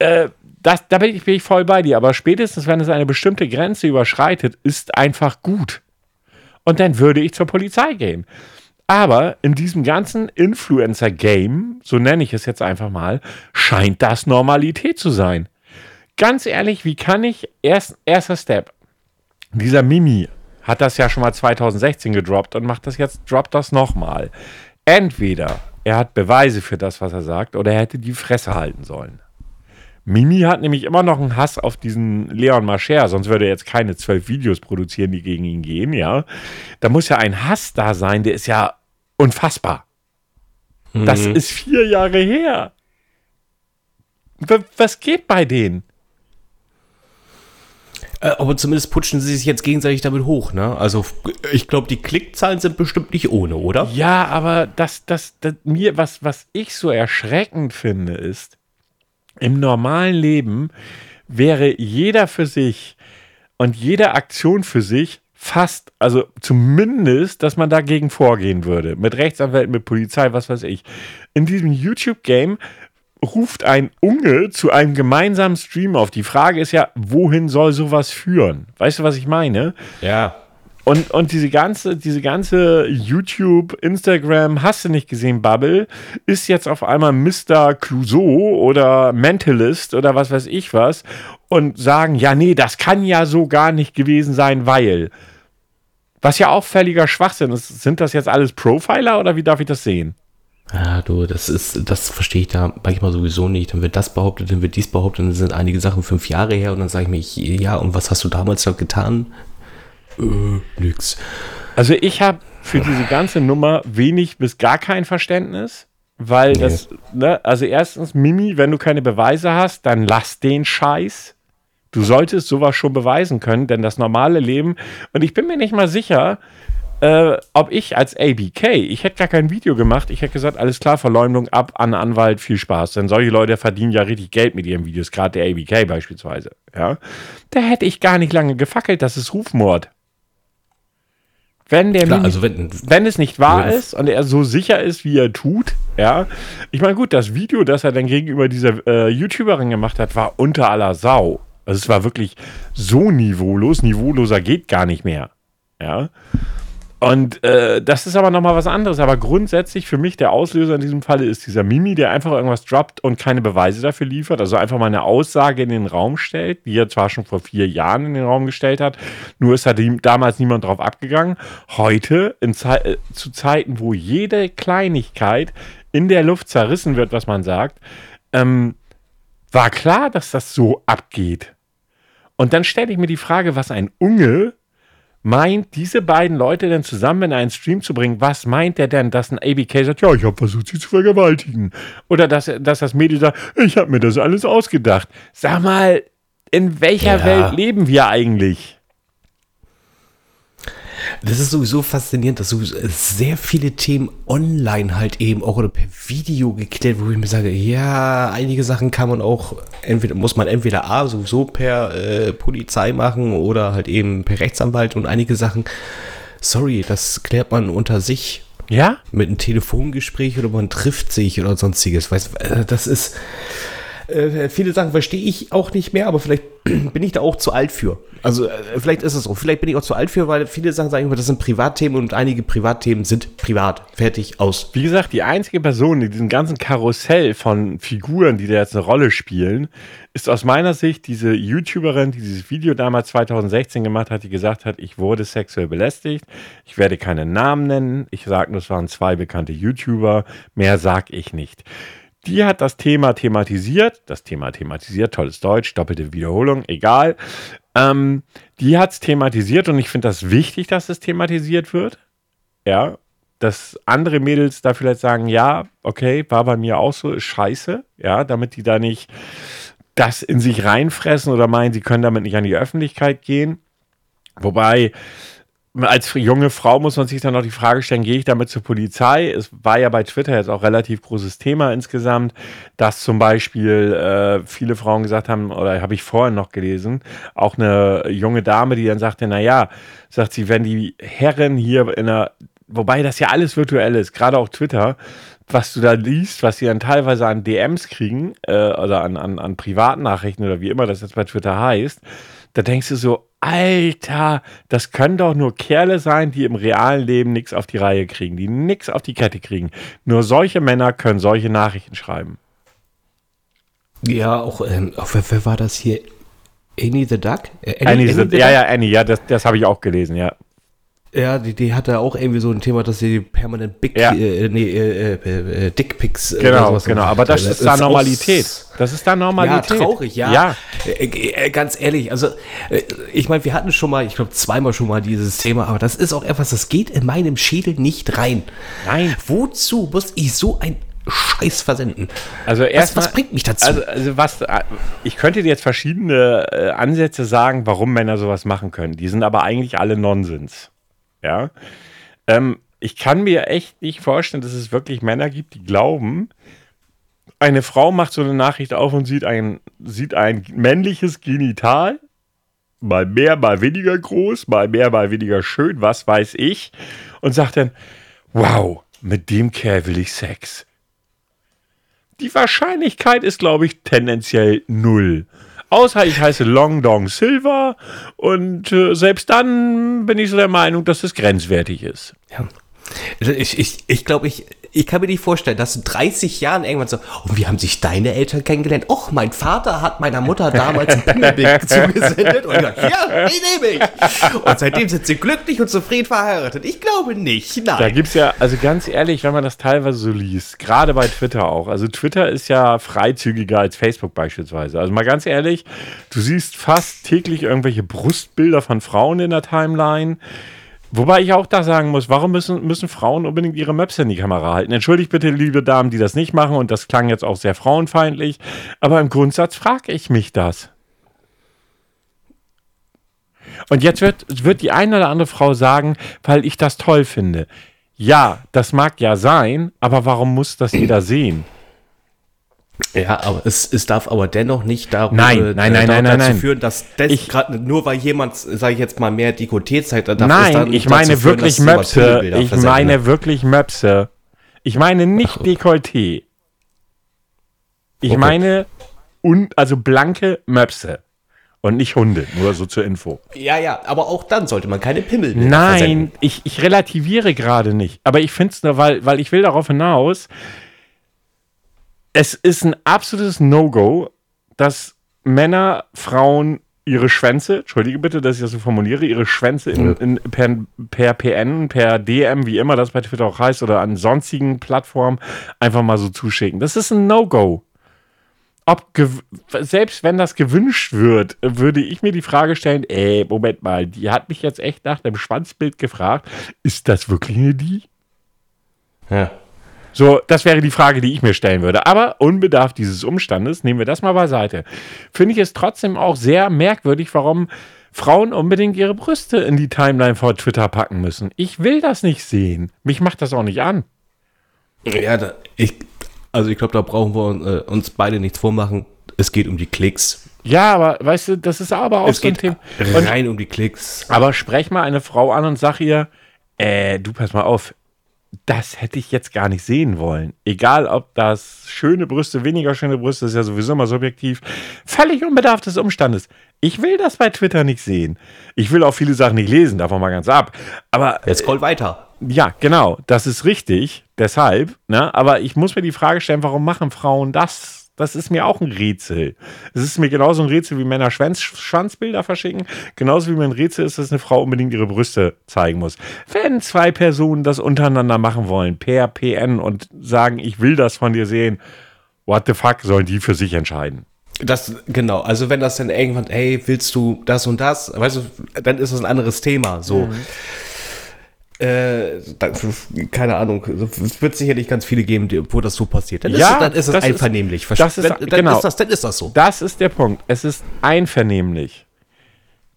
äh, das, da bin ich, bin ich voll bei dir. Aber spätestens, wenn es eine bestimmte Grenze überschreitet, ist einfach gut. Und dann würde ich zur Polizei gehen. Aber in diesem ganzen Influencer-Game, so nenne ich es jetzt einfach mal, scheint das Normalität zu sein. Ganz ehrlich, wie kann ich, erst, erster Step, dieser Mimi hat das ja schon mal 2016 gedroppt und macht das jetzt, droppt das nochmal. Entweder er hat Beweise für das, was er sagt, oder er hätte die Fresse halten sollen. Mimi hat nämlich immer noch einen Hass auf diesen Leon Mascher, sonst würde er jetzt keine zwölf Videos produzieren, die gegen ihn gehen, ja. Da muss ja ein Hass da sein, der ist ja unfassbar. Mhm. Das ist vier Jahre her. Was geht bei denen? Äh, aber zumindest putschen sie sich jetzt gegenseitig damit hoch, ne? Also ich glaube, die Klickzahlen sind bestimmt nicht ohne, oder? Ja, aber das, das, das mir, was, was ich so erschreckend finde, ist, im normalen Leben wäre jeder für sich und jede Aktion für sich fast, also zumindest, dass man dagegen vorgehen würde. Mit Rechtsanwälten, mit Polizei, was weiß ich. In diesem YouTube-Game ruft ein Unge zu einem gemeinsamen Stream auf. Die Frage ist ja, wohin soll sowas führen? Weißt du, was ich meine? Ja. Und, und diese ganze, diese ganze YouTube, Instagram, hast du nicht gesehen, Bubble, ist jetzt auf einmal Mr. Clouseau oder Mentalist oder was weiß ich was und sagen, ja, nee, das kann ja so gar nicht gewesen sein, weil. Was ja auch völliger Schwachsinn ist. Sind das jetzt alles Profiler oder wie darf ich das sehen? Ja, du, das ist, das verstehe ich da manchmal sowieso nicht. Dann wird das behauptet, dann wird dies behauptet, dann sind einige Sachen fünf Jahre her und dann sage ich mir, ja, und was hast du damals noch getan? Äh, nix. Also ich habe für diese ganze Nummer wenig bis gar kein Verständnis, weil nee. das, ne, also erstens, Mimi, wenn du keine Beweise hast, dann lass den Scheiß. Du solltest sowas schon beweisen können, denn das normale Leben, und ich bin mir nicht mal sicher, äh, ob ich als ABK, ich hätte gar kein Video gemacht, ich hätte gesagt, alles klar, Verleumdung ab an Anwalt, viel Spaß. Denn solche Leute verdienen ja richtig Geld mit ihren Videos, gerade der ABK beispielsweise. Ja? Da hätte ich gar nicht lange gefackelt, das ist Rufmord. Wenn der Klar, also wenn, wenn es nicht wahr wenn ist und er so sicher ist, wie er tut, ja. Ich meine, gut, das Video, das er dann gegenüber dieser äh, YouTuberin gemacht hat, war unter aller Sau. Also es war wirklich so niveaulos, niveauloser geht gar nicht mehr. Ja. Und äh, das ist aber nochmal was anderes. Aber grundsätzlich für mich der Auslöser in diesem Falle ist dieser Mimi, der einfach irgendwas droppt und keine Beweise dafür liefert. Also einfach mal eine Aussage in den Raum stellt, die er zwar schon vor vier Jahren in den Raum gestellt hat, nur ist da damals niemand drauf abgegangen. Heute, Ze äh, zu Zeiten, wo jede Kleinigkeit in der Luft zerrissen wird, was man sagt, ähm, war klar, dass das so abgeht. Und dann stelle ich mir die Frage, was ein Unge meint, diese beiden Leute denn zusammen in einen Stream zu bringen, was meint er denn, dass ein ABK sagt, ja, ich habe versucht, sie zu vergewaltigen? Oder dass, dass das Mädel sagt, ich habe mir das alles ausgedacht. Sag mal, in welcher ja. Welt leben wir eigentlich? Das ist sowieso faszinierend, dass so sehr viele Themen online halt eben auch oder per Video geklärt, wo ich mir sage, ja, einige Sachen kann man auch, entweder muss man entweder A sowieso per äh, Polizei machen oder halt eben per Rechtsanwalt und einige Sachen sorry, das klärt man unter sich. Ja? Mit einem Telefongespräch oder man trifft sich oder sonstiges. Weißt, äh, das ist. Äh, viele Sachen verstehe ich auch nicht mehr, aber vielleicht bin ich da auch zu alt für. Also äh, vielleicht ist es so. Vielleicht bin ich auch zu alt für, weil viele Sachen sagen immer, das sind Privatthemen und einige Privatthemen sind privat. Fertig, aus. Wie gesagt, die einzige Person in diesem ganzen Karussell von Figuren, die da jetzt eine Rolle spielen, ist aus meiner Sicht diese YouTuberin, die dieses Video damals 2016 gemacht hat, die gesagt hat, ich wurde sexuell belästigt. Ich werde keinen Namen nennen. Ich sage nur, es waren zwei bekannte YouTuber. Mehr sag ich nicht. Die hat das Thema thematisiert. Das Thema thematisiert, tolles Deutsch, doppelte Wiederholung, egal. Ähm, die hat es thematisiert und ich finde das wichtig, dass es thematisiert wird. Ja, dass andere Mädels da vielleicht sagen, ja, okay, war bei mir auch so, ist scheiße, ja, damit die da nicht das in sich reinfressen oder meinen, sie können damit nicht an die Öffentlichkeit gehen. Wobei, als junge Frau muss man sich dann noch die Frage stellen, gehe ich damit zur Polizei? Es war ja bei Twitter jetzt auch relativ großes Thema insgesamt, dass zum Beispiel äh, viele Frauen gesagt haben, oder habe ich vorhin noch gelesen, auch eine junge Dame, die dann sagte, naja, sagt sie, wenn die Herren hier in einer, wobei das ja alles virtuell ist, gerade auch Twitter, was du da liest, was sie dann teilweise an DMs kriegen, äh, oder an, an, an Privatnachrichten oder wie immer das jetzt bei Twitter heißt, da denkst du so, Alter, das können doch nur Kerle sein, die im realen Leben nichts auf die Reihe kriegen, die nichts auf die Kette kriegen. Nur solche Männer können solche Nachrichten schreiben. Ja, auch, ähm, auch wer, wer, war das hier? Annie the Duck? Äh, Annie, Annie, Annie the, ja, ja, Annie, ja, das, das habe ich auch gelesen, ja. Ja, die, die hatte auch irgendwie so ein Thema, dass sie permanent Big, ja. äh, nee, äh, äh, äh Dickpics. Genau, genau. Aber das, ist da Normalität. Das ist da Normalität. Ja, traurig, ja. ja. Äh, äh, ganz ehrlich, also ich meine, wir hatten schon mal, ich glaube zweimal schon mal dieses Thema, aber das ist auch etwas, das geht in meinem Schädel nicht rein. Nein. Wozu muss ich so ein Scheiß versenden. Also erst was, was bringt mich dazu? Also, also, was, ich könnte dir jetzt verschiedene äh, Ansätze sagen, warum Männer sowas machen können. Die sind aber eigentlich alle Nonsens. Ja. Ähm, ich kann mir echt nicht vorstellen, dass es wirklich Männer gibt, die glauben, eine Frau macht so eine Nachricht auf und sieht ein, sieht ein männliches Genital, mal mehr, mal weniger groß, mal mehr, mal weniger schön, was weiß ich, und sagt dann, wow, mit dem Kerl will ich Sex. Die Wahrscheinlichkeit ist, glaube ich, tendenziell null. Außer ich heiße Long Dong Silver und äh, selbst dann bin ich so der Meinung, dass es grenzwertig ist. Ja. Ich, ich, ich glaube, ich, ich kann mir nicht vorstellen, dass in 30 Jahren irgendwann so, und wie haben sich deine Eltern kennengelernt? Och, mein Vater hat meiner Mutter damals ein Pimmelbild zugesendet und gesagt, ja, ich nehme ich. Und seitdem sind sie glücklich und zufrieden verheiratet. Ich glaube nicht, nein. Da gibt es ja, also ganz ehrlich, wenn man das teilweise so liest, gerade bei Twitter auch, also Twitter ist ja freizügiger als Facebook beispielsweise. Also mal ganz ehrlich, du siehst fast täglich irgendwelche Brustbilder von Frauen in der Timeline. Wobei ich auch da sagen muss, warum müssen, müssen Frauen unbedingt ihre Möpse in die Kamera halten? Entschuldigt bitte, liebe Damen, die das nicht machen, und das klang jetzt auch sehr frauenfeindlich, aber im Grundsatz frage ich mich das. Und jetzt wird, wird die eine oder andere Frau sagen, weil ich das toll finde. Ja, das mag ja sein, aber warum muss das jeder sehen? Ja, aber es, es darf aber dennoch nicht darum, nein, äh, nein, nein, nein, dazu nein, führen, dass das ich, grad, nur weil jemand, sage ich jetzt mal, mehr Dekoté zeigt, darf Nein, dann ich meine führen, wirklich Möpse. Ich meine ne? wirklich Möpse. Ich meine nicht Ach, Dekolleté. Ich okay. meine un, also blanke Möpse. Und nicht Hunde, nur so zur Info. Ja, ja, aber auch dann sollte man keine Pimmel Nein, ich, ich relativiere gerade nicht. Aber ich finde es nur, weil, weil ich will darauf hinaus, es ist ein absolutes No-Go, dass Männer, Frauen ihre Schwänze, entschuldige bitte, dass ich das so formuliere, ihre Schwänze in, in, per, per PN, per DM, wie immer das bei Twitter auch heißt, oder an sonstigen Plattformen einfach mal so zuschicken. Das ist ein No-Go. Ob selbst wenn das gewünscht wird, würde ich mir die Frage stellen, ey, Moment mal, die hat mich jetzt echt nach dem Schwanzbild gefragt, ist das wirklich eine die? Ja. So, das wäre die Frage, die ich mir stellen würde. Aber unbedarft dieses Umstandes, nehmen wir das mal beiseite. Finde ich es trotzdem auch sehr merkwürdig, warum Frauen unbedingt ihre Brüste in die Timeline vor Twitter packen müssen. Ich will das nicht sehen. Mich macht das auch nicht an. Ja, da, ich, also ich glaube, da brauchen wir äh, uns beide nichts vormachen. Es geht um die Klicks. Ja, aber weißt du, das ist aber auch es so ein Thema. Rein um die Klicks. Aber sprech mal eine Frau an und sag ihr, äh, du pass mal auf, das hätte ich jetzt gar nicht sehen wollen. Egal, ob das schöne Brüste, weniger schöne Brüste, ist ja sowieso immer subjektiv. Völlig unbedarf des Umstandes. Ich will das bei Twitter nicht sehen. Ich will auch viele Sachen nicht lesen, davon mal ganz ab. Aber. Jetzt scroll weiter. Ja, genau. Das ist richtig. Deshalb, ne? Aber ich muss mir die Frage stellen, warum machen Frauen das? Das ist mir auch ein Rätsel. Es ist mir genauso ein Rätsel, wie Männer Schwanz, Schwanzbilder verschicken. Genauso wie mir ein Rätsel ist, dass eine Frau unbedingt ihre Brüste zeigen muss. Wenn zwei Personen das untereinander machen wollen, per PN und sagen, ich will das von dir sehen, what the fuck, sollen die für sich entscheiden. Das, genau, also wenn das dann irgendwann, hey, willst du das und das, weißt du, dann ist das ein anderes Thema, so. Mhm. Äh, keine Ahnung, es wird sicherlich ganz viele geben, wo das so passiert. Dann ja, ist, dann ist es einvernehmlich. Ist, das ist, dann, dann, genau. ist das, dann ist das so. Das ist der Punkt. Es ist einvernehmlich.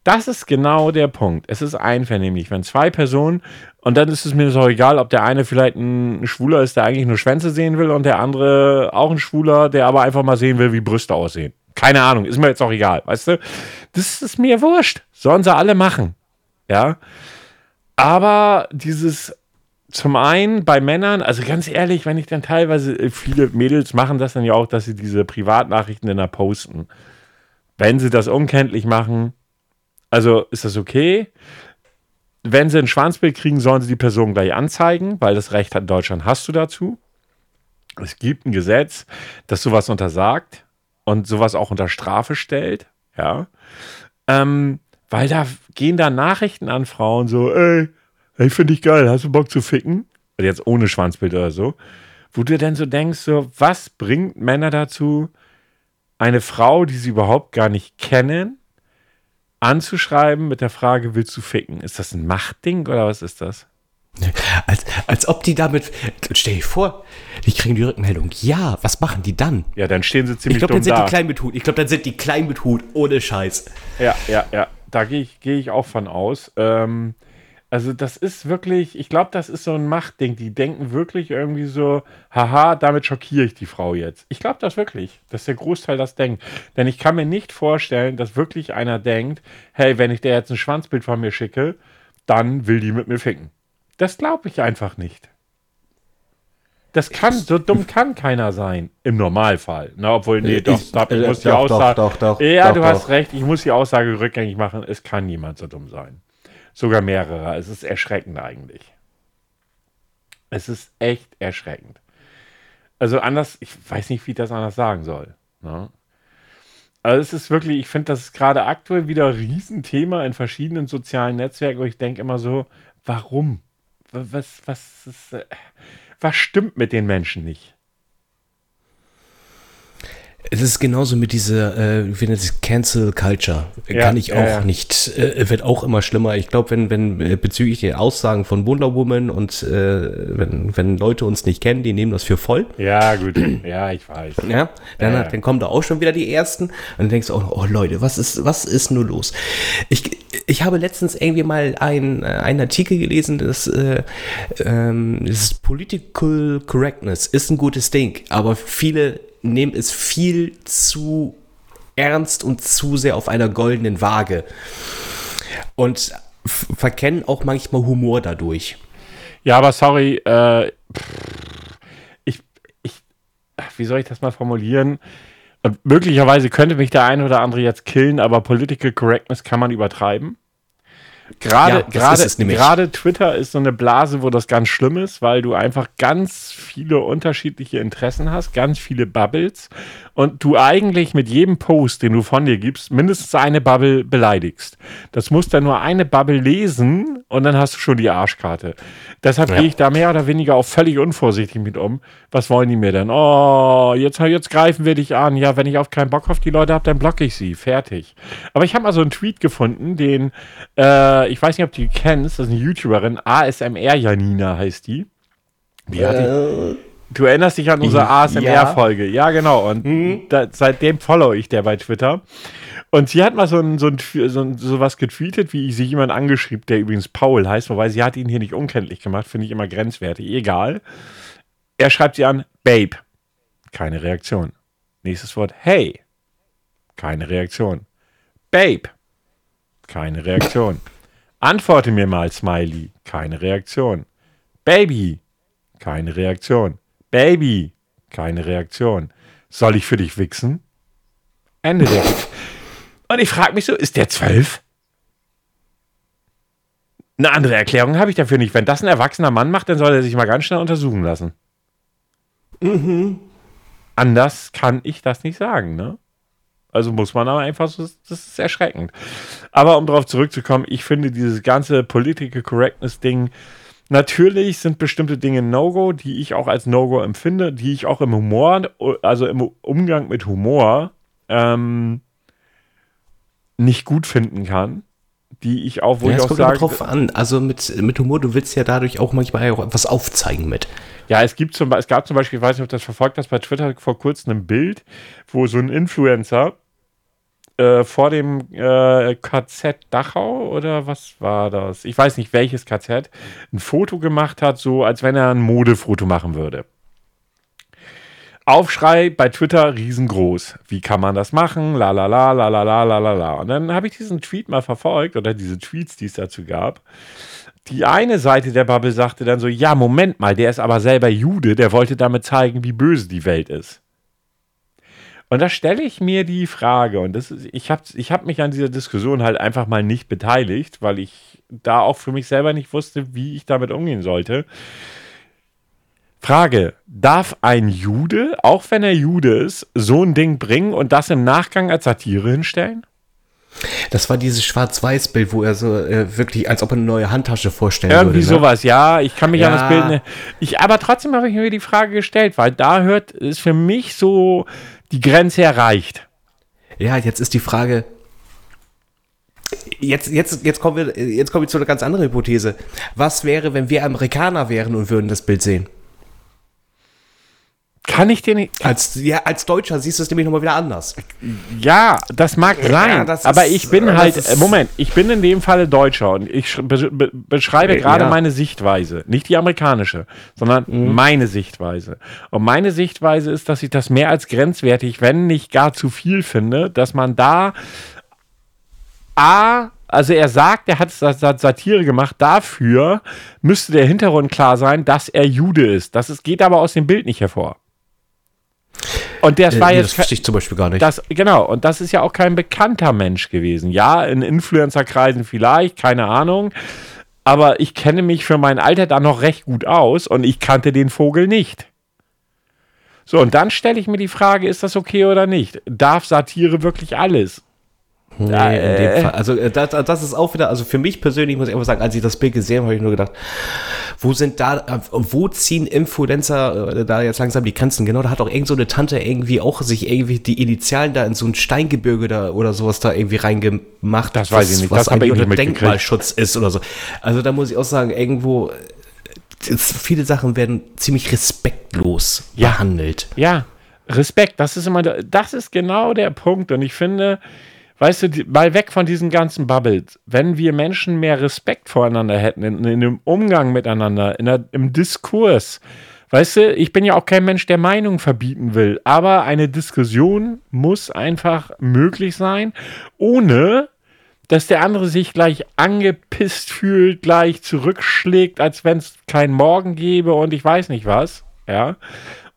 Das ist genau der Punkt. Es ist einvernehmlich. Wenn zwei Personen, und dann ist es mir so egal, ob der eine vielleicht ein Schwuler ist, der eigentlich nur Schwänze sehen will, und der andere auch ein Schwuler, der aber einfach mal sehen will, wie Brüste aussehen. Keine Ahnung, ist mir jetzt auch egal, weißt du? Das ist mir wurscht. Sollen sie alle machen. Ja. Aber dieses zum einen bei Männern, also ganz ehrlich, wenn ich dann teilweise, äh, viele Mädels machen das dann ja auch, dass sie diese Privatnachrichten dann da posten. Wenn sie das unkenntlich machen, also ist das okay. Wenn sie ein Schwanzbild kriegen, sollen sie die Person gleich anzeigen, weil das Recht in Deutschland hast du dazu. Es gibt ein Gesetz, das sowas untersagt und sowas auch unter Strafe stellt. Ja. Ähm, weil da gehen da Nachrichten an Frauen so, ey, ich finde dich geil, hast du Bock zu ficken? Also jetzt ohne Schwanzbild oder so. Wo du denn so denkst, so, was bringt Männer dazu, eine Frau, die sie überhaupt gar nicht kennen, anzuschreiben mit der Frage, willst du ficken? Ist das ein Machtding oder was ist das? Als, als ob die damit, stell dir vor, die kriegen die Rückmeldung. Ja, was machen die dann? Ja, dann stehen sie ziemlich Ich glaube, dann sind die klein mit Hut. Ich glaube, dann sind die klein mit Hut, ohne Scheiß. Ja, ja, ja da gehe ich, geh ich auch von aus. Ähm, also das ist wirklich, ich glaube, das ist so ein Machtding. Die denken wirklich irgendwie so, haha, damit schockiere ich die Frau jetzt. Ich glaube das wirklich, dass der Großteil das denkt. Denn ich kann mir nicht vorstellen, dass wirklich einer denkt, hey, wenn ich der jetzt ein Schwanzbild von mir schicke, dann will die mit mir ficken. Das glaube ich einfach nicht. Das kann, so dumm kann keiner sein. Im Normalfall. Na, obwohl, nee, doch, ich, stopp, ich äh, muss die doch, Aussage. Doch, doch, doch, ja, du hast recht, ich muss die Aussage rückgängig machen. Es kann niemand so dumm sein. Sogar mehrere. Es ist erschreckend eigentlich. Es ist echt erschreckend. Also anders, ich weiß nicht, wie ich das anders sagen soll. Ne? Also es ist wirklich, ich finde, das ist gerade aktuell wieder ein Riesenthema in verschiedenen sozialen Netzwerken, wo ich denke immer so, warum? Was, was ist, äh, was stimmt mit den Menschen nicht? Es ist genauso mit dieser, äh, wie nennt es Cancel Culture. Ja, Kann ich auch ja, ja. nicht, äh, wird auch immer schlimmer. Ich glaube, wenn, wenn äh, bezüglich den Aussagen von Wonder Woman und äh, wenn, wenn Leute uns nicht kennen, die nehmen das für voll. Ja, gut. Ja, ich weiß. Ja, dann, dann kommen da auch schon wieder die ersten und dann denkst du auch, oh Leute, was ist, was ist nur los? Ich, ich habe letztens irgendwie mal ein, äh, einen Artikel gelesen, das, äh, ähm, das Political Correctness ist ein gutes Ding, aber viele nehmen es viel zu ernst und zu sehr auf einer goldenen Waage. Und verkennen auch manchmal Humor dadurch. Ja, aber sorry, äh, ich, ich, wie soll ich das mal formulieren? Und möglicherweise könnte mich der eine oder andere jetzt killen, aber Political Correctness kann man übertreiben. Gerade, ja, gerade, gerade Twitter ist so eine Blase, wo das ganz schlimm ist, weil du einfach ganz viele unterschiedliche Interessen hast, ganz viele Bubbles und du eigentlich mit jedem Post, den du von dir gibst, mindestens eine Bubble beleidigst. Das muss dann nur eine Bubble lesen und dann hast du schon die Arschkarte. Deshalb ja. gehe ich da mehr oder weniger auch völlig unvorsichtig mit um. Was wollen die mir denn? Oh, jetzt, jetzt greifen wir dich an. Ja, wenn ich auf keinen Bock auf die Leute habe, dann blocke ich sie. Fertig. Aber ich habe mal so einen Tweet gefunden, den, äh, ich weiß nicht, ob du die kennst, das ist eine YouTuberin, ASMR Janina heißt die. Die? Äh, Du erinnerst dich an unsere ASMR-Folge. Ja. ja. genau. Und mhm. da, seitdem follow ich der bei Twitter. Und sie hat mal so, ein, so, ein, so, ein, so was getweetet, wie sich jemand angeschrieben, der übrigens Paul heißt, wobei sie hat ihn hier nicht unkenntlich gemacht, finde ich immer grenzwertig. Egal. Er schreibt sie an, Babe. Keine Reaktion. Nächstes Wort, hey. Keine Reaktion. Babe. Keine Reaktion. Antworte mir mal, Smiley. Keine Reaktion. Baby. Keine Reaktion. Baby. Keine Reaktion. Soll ich für dich wichsen? Ende der. Und ich frage mich so, ist der zwölf? Eine andere Erklärung habe ich dafür nicht. Wenn das ein erwachsener Mann macht, dann soll er sich mal ganz schnell untersuchen lassen. Mhm. Anders kann ich das nicht sagen, ne? Also muss man aber einfach so, das ist erschreckend. Aber um darauf zurückzukommen, ich finde dieses ganze Political Correctness-Ding, natürlich sind bestimmte Dinge No-Go, die ich auch als No-Go empfinde, die ich auch im Humor, also im Umgang mit Humor, ähm, nicht gut finden kann die ich auch, wo ja, ich auch kommt sage. drauf an. Also mit, mit Humor, du willst ja dadurch auch manchmal auch etwas aufzeigen mit. Ja, es gibt zum es gab zum Beispiel, ich weiß nicht, ob das verfolgt hast, bei Twitter vor kurzem ein Bild, wo so ein Influencer äh, vor dem äh, KZ Dachau oder was war das? Ich weiß nicht welches KZ, ein Foto gemacht hat, so als wenn er ein Modefoto machen würde. Aufschrei bei Twitter riesengroß. Wie kann man das machen? La la la la la la la la la. Und dann habe ich diesen Tweet mal verfolgt oder diese Tweets, die es dazu gab. Die eine Seite der Bubble sagte dann so: Ja, Moment mal, der ist aber selber Jude, der wollte damit zeigen, wie böse die Welt ist. Und da stelle ich mir die Frage, und das ist, ich habe ich hab mich an dieser Diskussion halt einfach mal nicht beteiligt, weil ich da auch für mich selber nicht wusste, wie ich damit umgehen sollte. Frage: Darf ein Jude, auch wenn er Jude ist, so ein Ding bringen und das im Nachgang als Satire hinstellen? Das war dieses Schwarz-Weiß-Bild, wo er so äh, wirklich, als ob er eine neue Handtasche vorstellen Irgendwie würde. Irgendwie ne? sowas, ja. Ich kann mich ja. an das Bild. Ne, ich, aber trotzdem habe ich mir die Frage gestellt, weil da hört, ist für mich so die Grenze erreicht. Ja, jetzt ist die Frage. Jetzt, jetzt, jetzt, kommen wir, jetzt kommen wir zu einer ganz anderen Hypothese. Was wäre, wenn wir Amerikaner wären und würden das Bild sehen? Kann ich dir nicht. Als, ja, als Deutscher siehst du es nämlich nochmal wieder anders. Ja, das mag sein. Ja, aber ist, ich bin halt. Ist, Moment, ich bin in dem Falle Deutscher und ich be be beschreibe gerade ja. meine Sichtweise. Nicht die amerikanische, sondern mhm. meine Sichtweise. Und meine Sichtweise ist, dass ich das mehr als grenzwertig, wenn nicht gar zu viel finde, dass man da A also er sagt, er hat Satire gemacht. Dafür müsste der Hintergrund klar sein, dass er Jude ist. Das ist, geht aber aus dem Bild nicht hervor. Und das äh, war jetzt. Das verstehe ich zum Beispiel gar nicht. Das, genau, und das ist ja auch kein bekannter Mensch gewesen. Ja, in Influencer-Kreisen vielleicht, keine Ahnung. Aber ich kenne mich für mein Alter da noch recht gut aus und ich kannte den Vogel nicht. So, und dann stelle ich mir die Frage, ist das okay oder nicht? Darf Satire wirklich alles? Nee, in dem äh. Fall. Also äh, das, das ist auch wieder, also für mich persönlich muss ich einfach sagen, als ich das Bild gesehen habe, habe ich nur gedacht, wo sind da, äh, wo ziehen Influencer da jetzt langsam die Grenzen? Genau, da hat auch irgend so eine Tante irgendwie auch sich irgendwie die Initialen da in so ein Steingebirge da oder sowas da irgendwie reingemacht. Das weiß ich nicht, was das eigentlich unter Denkmalschutz ist oder so. Also da muss ich auch sagen, irgendwo viele Sachen werden ziemlich respektlos ja. behandelt. Ja, Respekt, das ist immer, das ist genau der Punkt und ich finde, weißt du, mal weg von diesen ganzen Bubbles. Wenn wir Menschen mehr Respekt voreinander hätten, in, in dem Umgang miteinander, der, im Diskurs, weißt du, ich bin ja auch kein Mensch, der Meinung verbieten will, aber eine Diskussion muss einfach möglich sein, ohne dass der andere sich gleich angepisst fühlt, gleich zurückschlägt, als wenn es keinen Morgen gäbe und ich weiß nicht was. Ja.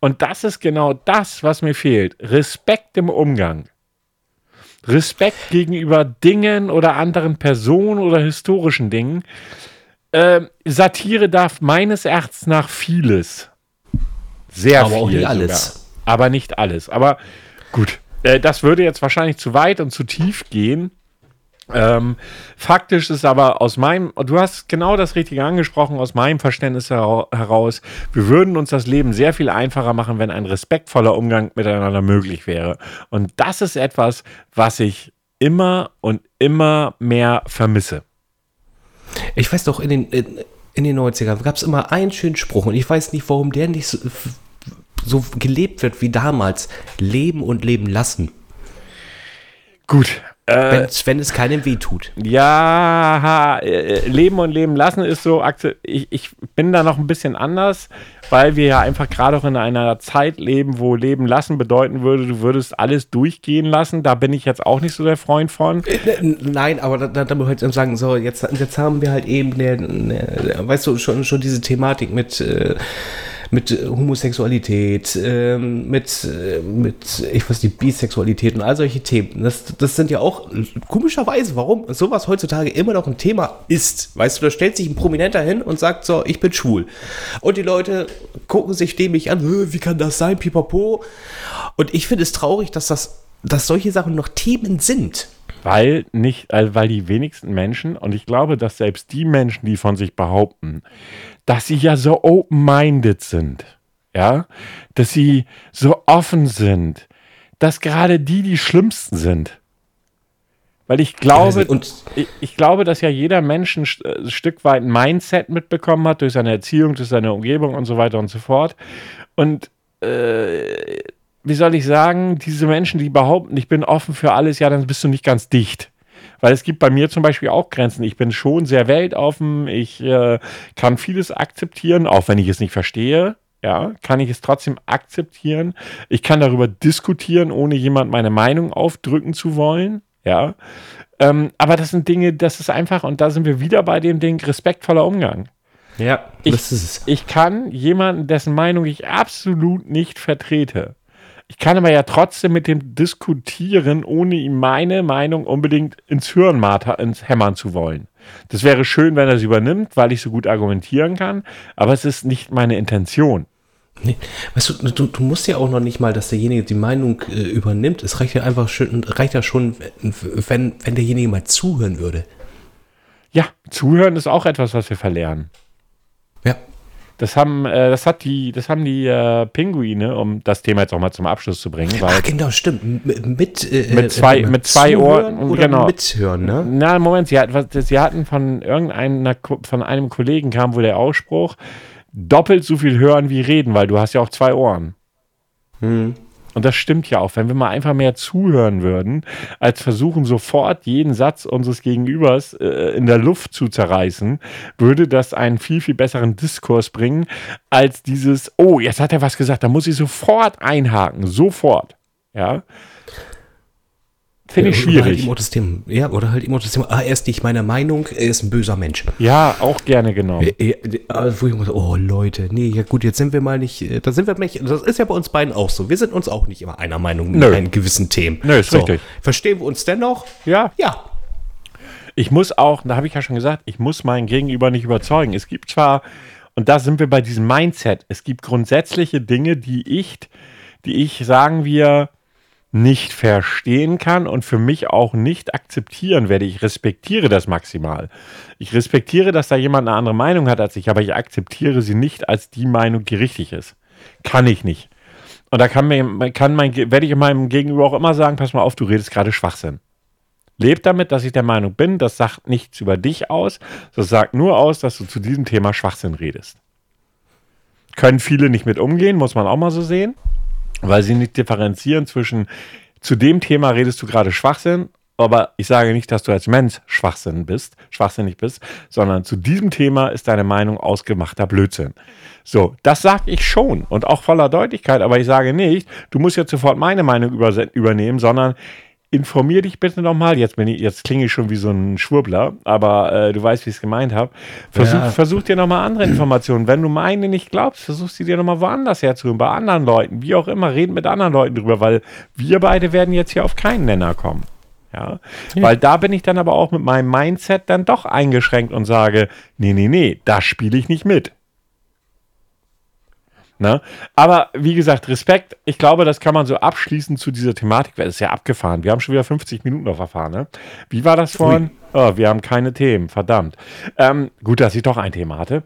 Und das ist genau das, was mir fehlt. Respekt im Umgang. Respekt gegenüber Dingen oder anderen Personen oder historischen Dingen. Äh, Satire darf meines Erachtens nach vieles. Sehr aber viel. Auch nicht alles. Sogar. Aber nicht alles. Aber gut, äh, das würde jetzt wahrscheinlich zu weit und zu tief gehen. Ähm, faktisch ist aber aus meinem, du hast genau das Richtige angesprochen, aus meinem Verständnis heraus, wir würden uns das Leben sehr viel einfacher machen, wenn ein respektvoller Umgang miteinander möglich wäre. Und das ist etwas, was ich immer und immer mehr vermisse. Ich weiß doch, in den, in, in den 90ern gab es immer einen schönen Spruch und ich weiß nicht, warum der nicht so, so gelebt wird wie damals. Leben und leben lassen. Gut, Äh, wenn es keinem weh tut. Ja, äh, leben und leben lassen ist so, ich, ich bin da noch ein bisschen anders, weil wir ja einfach gerade auch in einer Zeit leben, wo Leben lassen bedeuten würde, du würdest alles durchgehen lassen. Da bin ich jetzt auch nicht so der Freund von. Äh, nein, aber da, da, da muss ich halt sagen, so, jetzt, jetzt haben wir halt eben, eine, eine, weißt du, schon, schon diese Thematik mit. Äh, mit äh, Homosexualität, ähm, mit, äh, mit, ich weiß nicht, Bisexualität und all solche Themen. Das, das sind ja auch komischerweise, warum sowas heutzutage immer noch ein Thema ist. Weißt du, da stellt sich ein Prominenter hin und sagt so, ich bin schwul. Und die Leute gucken sich dämlich an, wie kann das sein, pipapo. Und ich finde es traurig, dass das, dass solche Sachen noch Themen sind. Weil nicht, also weil die wenigsten Menschen, und ich glaube, dass selbst die Menschen, die von sich behaupten, dass sie ja so open-minded sind, ja, dass sie so offen sind, dass gerade die die schlimmsten sind. Weil ich glaube, ja, ich, ich, glaube, dass ja jeder Mensch ein, ein Stück weit ein Mindset mitbekommen hat durch seine Erziehung, durch seine Umgebung und so weiter und so fort. Und äh, wie soll ich sagen, diese Menschen, die behaupten, ich bin offen für alles, ja, dann bist du nicht ganz dicht. Weil es gibt bei mir zum Beispiel auch Grenzen. Ich bin schon sehr weltoffen. Ich äh, kann vieles akzeptieren, auch wenn ich es nicht verstehe. Ja, kann ich es trotzdem akzeptieren. Ich kann darüber diskutieren, ohne jemand meine Meinung aufdrücken zu wollen. Ja. Ähm, aber das sind Dinge, das ist einfach, und da sind wir wieder bei dem Ding, respektvoller Umgang. Ja, ich, das ist es. Ich kann jemanden, dessen Meinung ich absolut nicht vertrete, ich kann aber ja trotzdem mit dem diskutieren, ohne ihm meine Meinung unbedingt ins Hirn ins hämmern zu wollen. Das wäre schön, wenn er es übernimmt, weil ich so gut argumentieren kann, aber es ist nicht meine Intention. Nee. Weißt du, du, du, musst ja auch noch nicht mal, dass derjenige die Meinung äh, übernimmt. Es reicht ja einfach schon, reicht ja schon, wenn, wenn derjenige mal zuhören würde. Ja, zuhören ist auch etwas, was wir verlernen. Das haben, äh, das hat die, das haben die äh, Pinguine, um das Thema jetzt auch mal zum Abschluss zu bringen. Weil Ach, genau, stimmt. M mit, äh, mit zwei, äh, mit zwei Ohren. Oder genau. mithören, ne? Na, Moment, sie, hat, was, sie hatten von irgendeiner, von einem Kollegen kam wohl der Ausspruch, doppelt so viel hören wie reden, weil du hast ja auch zwei Ohren. Hm. Und das stimmt ja auch. Wenn wir mal einfach mehr zuhören würden, als versuchen, sofort jeden Satz unseres Gegenübers äh, in der Luft zu zerreißen, würde das einen viel, viel besseren Diskurs bringen, als dieses, oh, jetzt hat er was gesagt, da muss ich sofort einhaken. Sofort. Ja. Finde ich schwierig. Oder halt Thema, ja, oder halt immer das Thema, ah, er ist nicht meiner Meinung, er ist ein böser Mensch. Ja, auch gerne. Ja, wo ich muss, oh Leute, nee, ja gut, jetzt sind wir mal nicht, äh, da sind wir nicht, das ist ja bei uns beiden auch so. Wir sind uns auch nicht immer einer Meinung mit Nö. gewissen Themen. Nö, ist so, richtig. Verstehen wir uns dennoch? Ja. Ja. Ich muss auch, da habe ich ja schon gesagt, ich muss meinen Gegenüber nicht überzeugen. Es gibt zwar, und da sind wir bei diesem Mindset, es gibt grundsätzliche Dinge, die ich, die ich, sagen wir, nicht verstehen kann und für mich auch nicht akzeptieren werde. Ich respektiere das maximal. Ich respektiere, dass da jemand eine andere Meinung hat als ich, aber ich akzeptiere sie nicht als die Meinung, die richtig ist. Kann ich nicht. Und da kann mir, kann mein, werde ich meinem Gegenüber auch immer sagen, pass mal auf, du redest gerade Schwachsinn. Leb damit, dass ich der Meinung bin, das sagt nichts über dich aus, das sagt nur aus, dass du zu diesem Thema Schwachsinn redest. Können viele nicht mit umgehen, muss man auch mal so sehen weil sie nicht differenzieren zwischen, zu dem Thema redest du gerade Schwachsinn, aber ich sage nicht, dass du als Mensch Schwachsinn bist, schwachsinnig bist, sondern zu diesem Thema ist deine Meinung ausgemachter Blödsinn. So, das sage ich schon und auch voller Deutlichkeit, aber ich sage nicht, du musst jetzt sofort meine Meinung übernehmen, sondern informier dich bitte nochmal. Jetzt, jetzt klinge ich schon wie so ein Schwurbler, aber äh, du weißt, wie ich es gemeint habe. Versuch, ja. versuch dir nochmal andere Informationen. Wenn du meine nicht glaubst, versuch sie dir nochmal woanders herzuholen, bei anderen Leuten, wie auch immer, reden mit anderen Leuten drüber, weil wir beide werden jetzt hier auf keinen Nenner kommen. Ja? ja. Weil da bin ich dann aber auch mit meinem Mindset dann doch eingeschränkt und sage, nee, nee, nee, da spiele ich nicht mit. Ne? Aber wie gesagt, Respekt, ich glaube, das kann man so abschließen zu dieser Thematik, weil es ist ja abgefahren. Wir haben schon wieder 50 Minuten auf erfahren. Ne? Wie war das vorhin? Oh, wir haben keine Themen, verdammt. Ähm, gut, dass ich doch ein Thema hatte.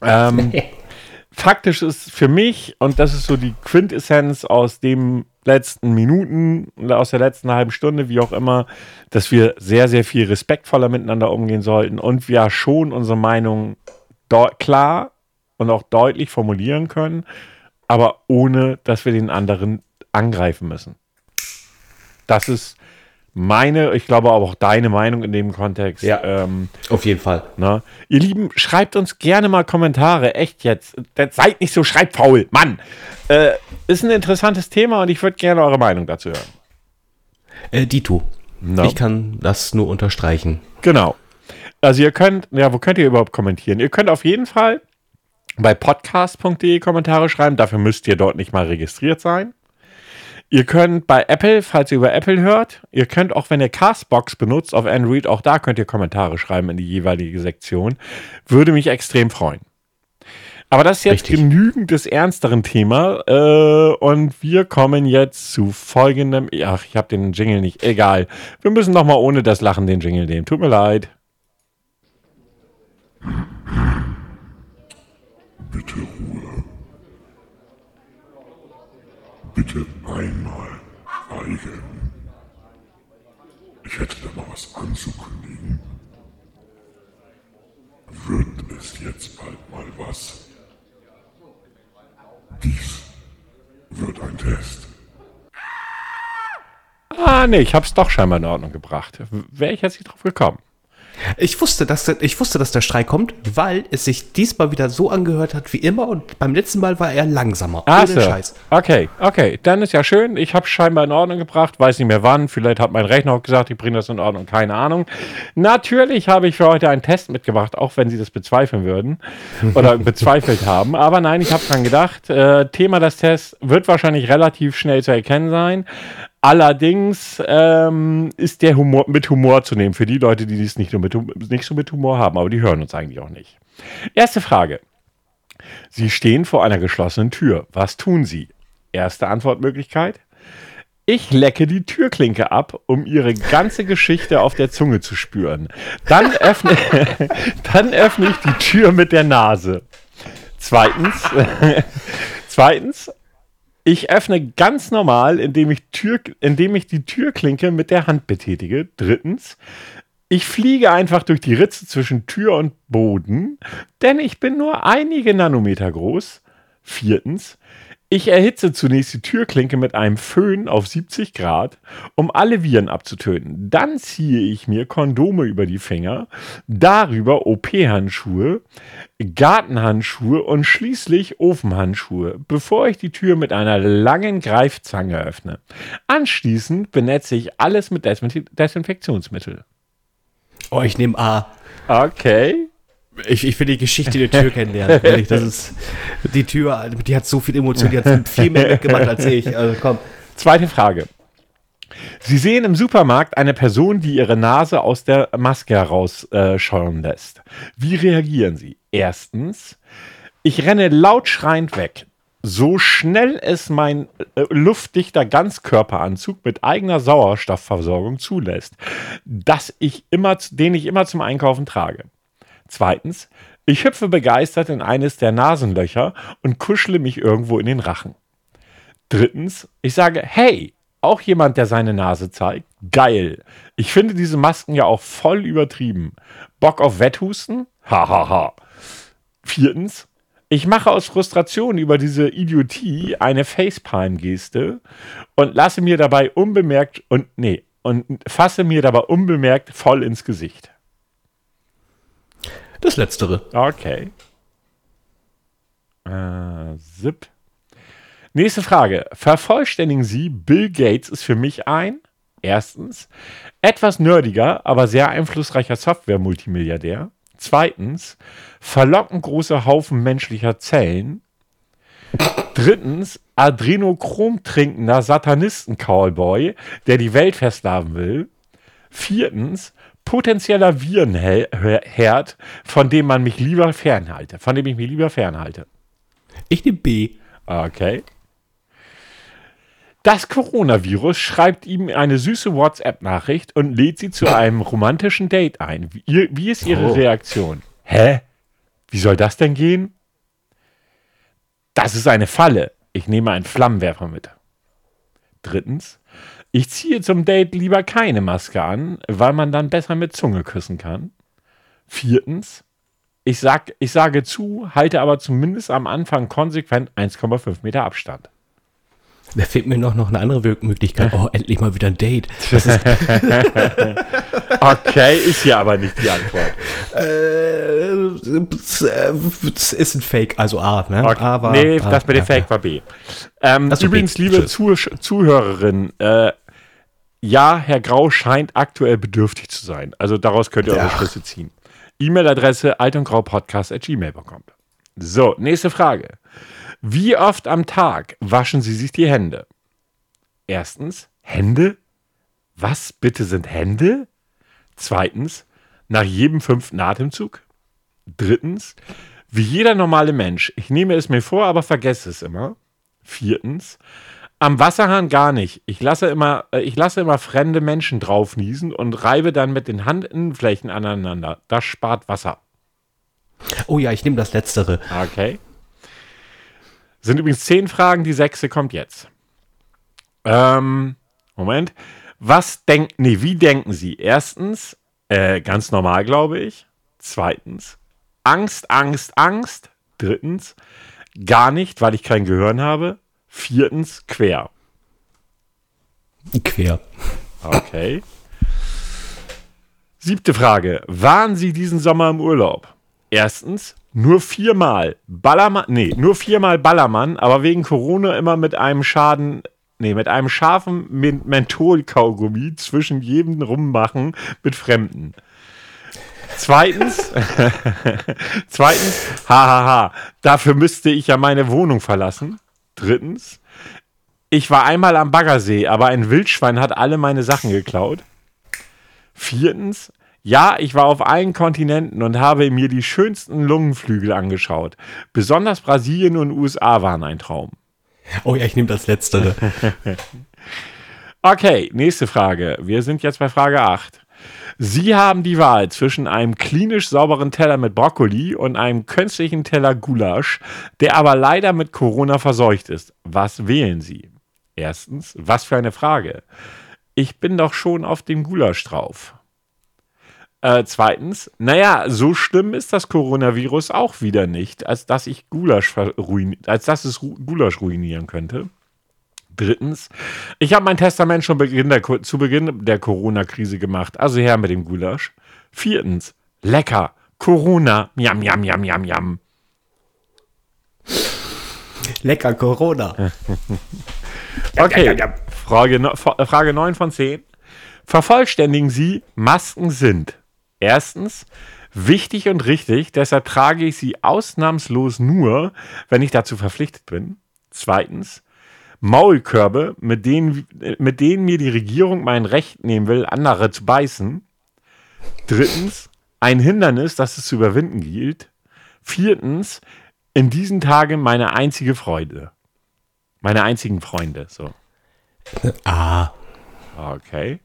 Ähm, faktisch ist für mich, und das ist so die Quintessenz aus den letzten Minuten oder aus der letzten halben Stunde, wie auch immer, dass wir sehr, sehr viel respektvoller miteinander umgehen sollten und wir schon unsere Meinung klar und auch deutlich formulieren können, aber ohne, dass wir den anderen angreifen müssen. Das ist meine, ich glaube aber auch deine Meinung in dem Kontext. Ja. Ähm, auf jeden Fall. Na? Ihr Lieben, schreibt uns gerne mal Kommentare. Echt jetzt. Seid nicht so schreibfaul. Mann. Äh, ist ein interessantes Thema und ich würde gerne eure Meinung dazu hören. Äh, Dito. No. Ich kann das nur unterstreichen. Genau. Also ihr könnt, ja, wo könnt ihr überhaupt kommentieren? Ihr könnt auf jeden Fall bei podcast.de Kommentare schreiben. Dafür müsst ihr dort nicht mal registriert sein. Ihr könnt bei Apple, falls ihr über Apple hört, ihr könnt auch, wenn ihr Castbox benutzt auf Android, auch da könnt ihr Kommentare schreiben in die jeweilige Sektion. Würde mich extrem freuen. Aber das ist jetzt Richtig. genügend des ernsteren Thema. Äh, und wir kommen jetzt zu folgendem. Ach, ich habe den Jingle nicht. Egal. Wir müssen noch mal ohne das Lachen den Jingle nehmen. Tut mir leid. Bitte Ruhe. Bitte einmal schweigen. Ich hätte da mal was anzukündigen. Wird es jetzt bald mal was? Dies wird ein Test. Ah, nee, ich hab's doch scheinbar in Ordnung gebracht. Wäre ich jetzt nicht drauf gekommen. Ich wusste, dass der, ich wusste, dass der Streik kommt, weil es sich diesmal wieder so angehört hat wie immer und beim letzten Mal war er langsamer. Ach so. Scheiß. Okay, okay, dann ist ja schön. Ich habe scheinbar in Ordnung gebracht, weiß nicht mehr wann. Vielleicht hat mein Rechner auch gesagt, ich bringe das in Ordnung, keine Ahnung. Natürlich habe ich für heute einen Test mitgebracht, auch wenn Sie das bezweifeln würden oder bezweifelt haben. Aber nein, ich habe dran gedacht. Äh, Thema des Tests wird wahrscheinlich relativ schnell zu erkennen sein. Allerdings ähm, ist der Humor mit Humor zu nehmen für die Leute, die dies nicht, mit, nicht so mit Humor haben, aber die hören uns eigentlich auch nicht. Erste Frage. Sie stehen vor einer geschlossenen Tür. Was tun Sie? Erste Antwortmöglichkeit. Ich lecke die Türklinke ab, um ihre ganze Geschichte auf der Zunge zu spüren. Dann öffne, dann öffne ich die Tür mit der Nase. Zweitens, zweitens ich öffne ganz normal, indem ich, Tür, indem ich die Türklinke mit der Hand betätige. Drittens, ich fliege einfach durch die Ritze zwischen Tür und Boden, denn ich bin nur einige Nanometer groß. Viertens, ich erhitze zunächst die Türklinke mit einem Föhn auf 70 Grad, um alle Viren abzutöten. Dann ziehe ich mir Kondome über die Finger, darüber OP-Handschuhe, Gartenhandschuhe und schließlich Ofenhandschuhe, bevor ich die Tür mit einer langen Greifzange öffne. Anschließend benetze ich alles mit Desinfektionsmittel. Oh, ich nehme A. Okay. Ich, ich will die Geschichte der Tür kennenlernen. Ehrlich, das ist die Tür, die hat so viel Emotion, die hat viel mehr mitgemacht als ich. Also komm. Zweite Frage. Sie sehen im Supermarkt eine Person, die ihre Nase aus der Maske herausschauen äh, lässt. Wie reagieren Sie? Erstens, ich renne laut schreiend weg. So schnell es mein äh, luftdichter Ganzkörperanzug mit eigener Sauerstoffversorgung zulässt, dass ich immer, den ich immer zum Einkaufen trage. Zweitens, ich hüpfe begeistert in eines der Nasenlöcher und kuschle mich irgendwo in den Rachen. Drittens, ich sage, hey, auch jemand, der seine Nase zeigt? Geil. Ich finde diese Masken ja auch voll übertrieben. Bock auf Wetthusten? Hahaha. Ha, ha. Viertens, ich mache aus Frustration über diese Idiotie eine Facepalm-Geste und lasse mir dabei unbemerkt und nee, und fasse mir dabei unbemerkt voll ins Gesicht. Das Letztere. Okay. Äh, zip. Nächste Frage. Vervollständigen Sie, Bill Gates ist für mich ein, erstens, etwas nerdiger, aber sehr einflussreicher Software-Multimilliardär. Zweitens, verlockend große Haufen menschlicher Zellen. Drittens, Adrenochrom trinkender Satanisten-Cowboy, der die Welt versklaven will. Viertens, potenzieller Virenherd, von dem man mich lieber fernhalte, von dem ich mich lieber fernhalte. Ich nehme B. Okay. Das Coronavirus schreibt ihm eine süße WhatsApp-Nachricht und lädt sie zu einem romantischen Date ein. Wie, wie ist Ihre oh. Reaktion? Hä? Wie soll das denn gehen? Das ist eine Falle. Ich nehme einen Flammenwerfer mit. Drittens, ich ziehe zum Date lieber keine Maske an, weil man dann besser mit Zunge küssen kann. Viertens, ich, sag, ich sage zu, halte aber zumindest am Anfang konsequent 1,5 Meter Abstand. Da fehlt mir noch, noch eine andere Möglichkeit. Oh, endlich mal wieder ein Date. Das ist, Okay, ist ja aber nicht die Antwort. äh, es ist ein Fake, also A, ne? Okay. A war, nee, A, das mit dem ja, Fake war B. Ähm, so, übrigens, B. liebe. Zuh Zuhörerin, äh, ja, Herr Grau scheint aktuell bedürftig zu sein. Also daraus könnt ihr eure Ja. Schlüsse ziehen. E-Mail-Adresse altundgraupodcast.gmail.com. So, nächste Frage. Wie oft am Tag waschen Sie sich die Hände? Erstens, Hände? Was bitte sind Hände? Zweitens, nach jedem fünften Atemzug? Drittens, wie jeder normale Mensch. Ich nehme es mir vor, aber vergesse es immer. Viertens, am Wasserhahn gar nicht. Ich lasse immer, äh, ich lasse immer fremde Menschen drauf niesen und reibe dann mit den Handinnenflächen aneinander. Das spart Wasser. Oh ja, ich nehme das Letztere. Okay. Sind übrigens zehn Fragen, die sechste kommt jetzt. Ähm, Moment. Was denken, nee, wie denken Sie? Erstens, äh, ganz normal, glaube ich. Zweitens, Angst, Angst, Angst. Drittens, gar nicht, weil ich kein Gehirn habe. Viertens, quer. Quer. Okay. Siebte Frage. Waren Sie diesen Sommer im Urlaub? Erstens, nur viermal Ballermann, nee, nur viermal Ballermann, aber wegen Corona immer mit einem Schaden, nee, mit einem scharfen Men- Mentholkaugummi zwischen jedem rummachen mit Fremden. Zweitens, zweitens, hahaha, dafür müsste ich ja meine Wohnung verlassen. Drittens, ich war einmal am Baggersee, aber ein Wildschwein hat alle meine Sachen geklaut. Viertens, ja, ich war auf allen Kontinenten und habe mir die schönsten Lungenflügel angeschaut. Besonders Brasilien und USA waren ein Traum. Oh ja, ich nehme das Letztere. Okay, nächste Frage. Wir sind jetzt bei Frage 8. Sie haben die Wahl zwischen einem klinisch sauberen Teller mit Brokkoli und einem künstlichen Teller Gulasch, der aber leider mit Corona verseucht ist. Was wählen Sie? Erstens, was für eine Frage. Ich bin doch schon auf dem Gulasch drauf. Äh, zweitens, naja, so schlimm ist das Coronavirus auch wieder nicht, als dass ich Gulasch als dass es Gulasch ruinieren könnte. Drittens, ich habe mein Testament schon Beginn der, zu Beginn der Corona-Krise gemacht, also her mit dem Gulasch. Viertens, lecker, Corona, miam, miam, miam, miam, miam. Lecker Corona. Okay, Frage, F- Frage 9 von 10. Vervollständigen Sie, Masken sind. Erstens, wichtig und richtig, deshalb trage ich sie ausnahmslos nur, wenn ich dazu verpflichtet bin. Zweitens, Maulkörbe, mit denen, mit denen mir die Regierung mein Recht nehmen will, andere zu beißen. Drittens, ein Hindernis, das es zu überwinden gilt. Viertens, in diesen Tagen meine einzige Freude. Meine einzigen Freunde, so. Ah, Okay.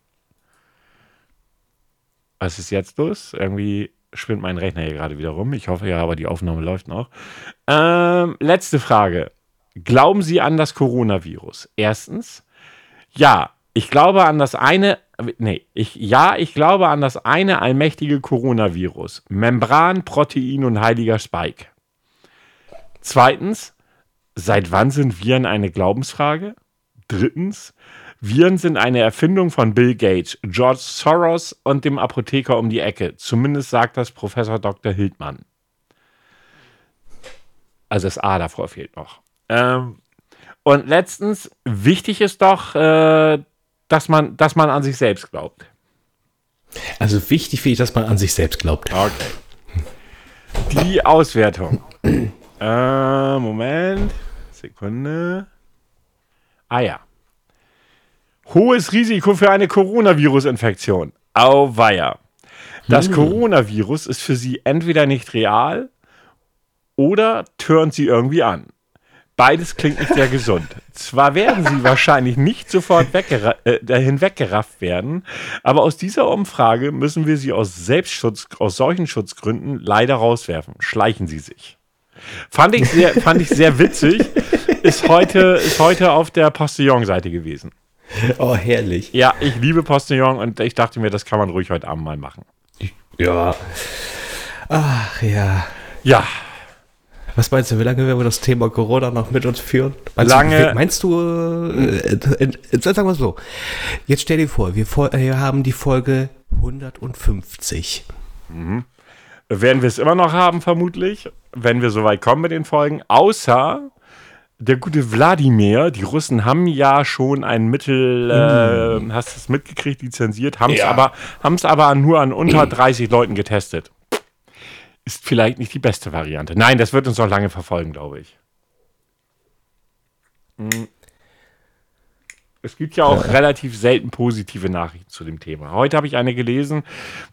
Was ist jetzt los? Irgendwie spinnt mein Rechner hier gerade wieder rum. Ich hoffe ja, aber die Aufnahme läuft noch. Ähm, letzte Frage. Glauben Sie an das Coronavirus? Erstens, ja, ich glaube an das eine, nee, ich, ja, ich glaube an das eine allmächtige Coronavirus. Membran, Protein und heiliger Spike. Zweitens, seit wann sind Viren eine Glaubensfrage? Drittens, Viren sind eine Erfindung von Bill Gates, George Soros und dem Apotheker um die Ecke. Zumindest sagt das Professor Dr. Hildmann. Also das A davor fehlt noch. Ähm, und letztens, wichtig ist doch, äh, dass, man, dass man an sich selbst glaubt. also wichtig finde ich, dass man an sich selbst glaubt. Okay. Die Auswertung. äh, Moment. Sekunde. Ah ja. Hohes Risiko für eine Coronavirus-Infektion. Auweia. Das Coronavirus ist für Sie entweder nicht real oder turnt Sie irgendwie an. Beides klingt nicht sehr gesund. Zwar werden Sie wahrscheinlich nicht sofort äh, hinweggerafft werden, aber aus dieser Umfrage müssen wir Sie aus Selbstschutz, aus solchen Schutzgründen leider rauswerfen. Schleichen Sie sich. Fand ich sehr, fand ich sehr witzig. Ist heute, ist heute auf der Postillon-Seite gewesen. Oh, herrlich. Ja, ich liebe Postillon und ich dachte mir, das kann man ruhig heute Abend mal machen. Ja. Ach ja. Ja, Was meinst du, wie lange werden wir das Thema Corona noch mit uns führen? Meinst Lange. Du, meinst du, äh, äh, äh, sagen wir so, jetzt stell dir vor, wir, vor, wir haben die Folge 150. Werden wir es immer noch haben, vermutlich, wenn wir so weit kommen mit den Folgen. Außer der gute Wladimir. Die Russen haben ja schon ein Mittel, äh, hast du es mitgekriegt, lizenziert, haben es Ja. aber, haben's aber nur an unter 30 Leuten getestet. Ist vielleicht nicht die beste Variante. Nein, das wird uns noch lange verfolgen, glaube ich. Hm. Es gibt ja auch relativ selten positive Nachrichten zu dem Thema. Heute habe ich eine gelesen,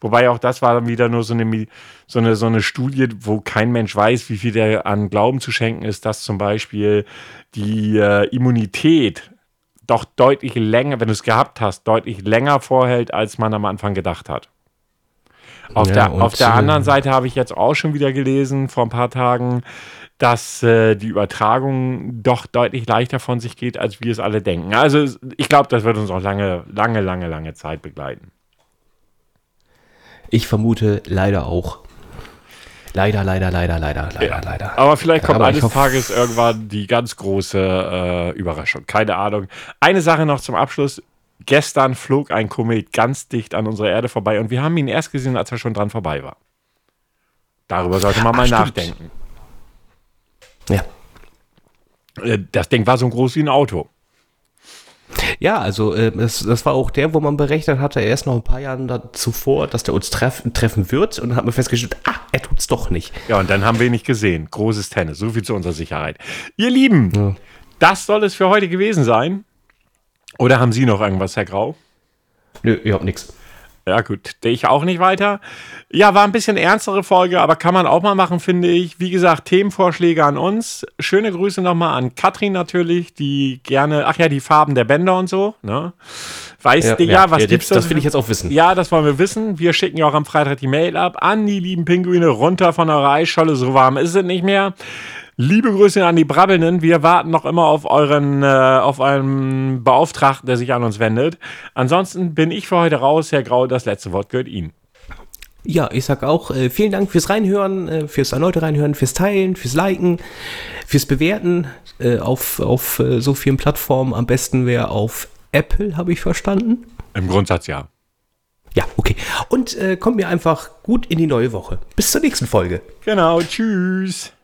wobei auch das war dann wieder nur so eine, so eine, so eine Studie, wo kein Mensch weiß, wie viel der an Glauben zu schenken ist, dass zum Beispiel die äh, Immunität doch deutlich länger, wenn du es gehabt hast, deutlich länger vorhält, als man am Anfang gedacht hat. Auf, Ja, der, auf der anderen Seite habe ich jetzt auch schon wieder gelesen, vor ein paar Tagen, dass äh, die Übertragung doch deutlich leichter von sich geht, als wir es alle denken. Also ich glaube, das wird uns auch lange, lange, lange, lange Zeit begleiten. Ich vermute leider auch. Leider, leider, leider, leider, leider, leider. Aber vielleicht kommt Aber eines Tages irgendwann die ganz große äh, Überraschung. Keine Ahnung. Eine Sache noch zum Abschluss. Gestern flog ein Komet ganz dicht an unserer Erde vorbei und wir haben ihn erst gesehen, als er schon dran vorbei war. Darüber sollte man mal stimmt. nachdenken. Ja. Äh, Das Ding war so groß wie ein Auto. Ja, also äh, das, das war auch der, wo man berechnet hatte, erst noch ein paar Jahre da zuvor, dass der uns treff, treffen wird und dann hat man festgestellt, ah, er tut's doch nicht. Ja, und dann haben wir ihn nicht gesehen. Großes Tennis. So viel zu unserer Sicherheit. Ihr Lieben, das soll es für heute gewesen sein. Oder haben Sie noch irgendwas, Herr Grau? Nö, überhaupt nix. Ja, gut. Ich auch nicht weiter. Ja, war ein bisschen ernstere Folge, aber kann man auch mal machen, finde ich. Wie gesagt, Themenvorschläge an uns. Schöne Grüße nochmal an Katrin natürlich, die gerne, ach ja, die Farben der Bänder und so, ne? Weißt du ja, was ja, gibt's das, das da will ich jetzt auch wissen. Ja, das wollen wir wissen. Wir schicken ja auch am Freitag die Mail ab an die lieben Pinguine runter von eurer Eisscholle. So warm ist es nicht mehr. Liebe Grüße an die Brabbelnden. Wir warten noch immer auf euren, äh, auf euren Beauftragten, der sich an uns wendet. Ansonsten bin ich für heute raus. Herr Grau, das letzte Wort gehört Ihnen. Ja, ich sag auch äh, vielen Dank fürs Reinhören, äh, fürs erneute Reinhören, fürs Teilen, fürs Liken, fürs Bewerten äh, auf, auf äh, so vielen Plattformen. Am besten wäre auf Apple, habe ich verstanden. Im Grundsatz ja. Ja, okay. Und äh, kommt mir einfach gut in die neue Woche. Bis zur nächsten Folge. Genau, tschüss.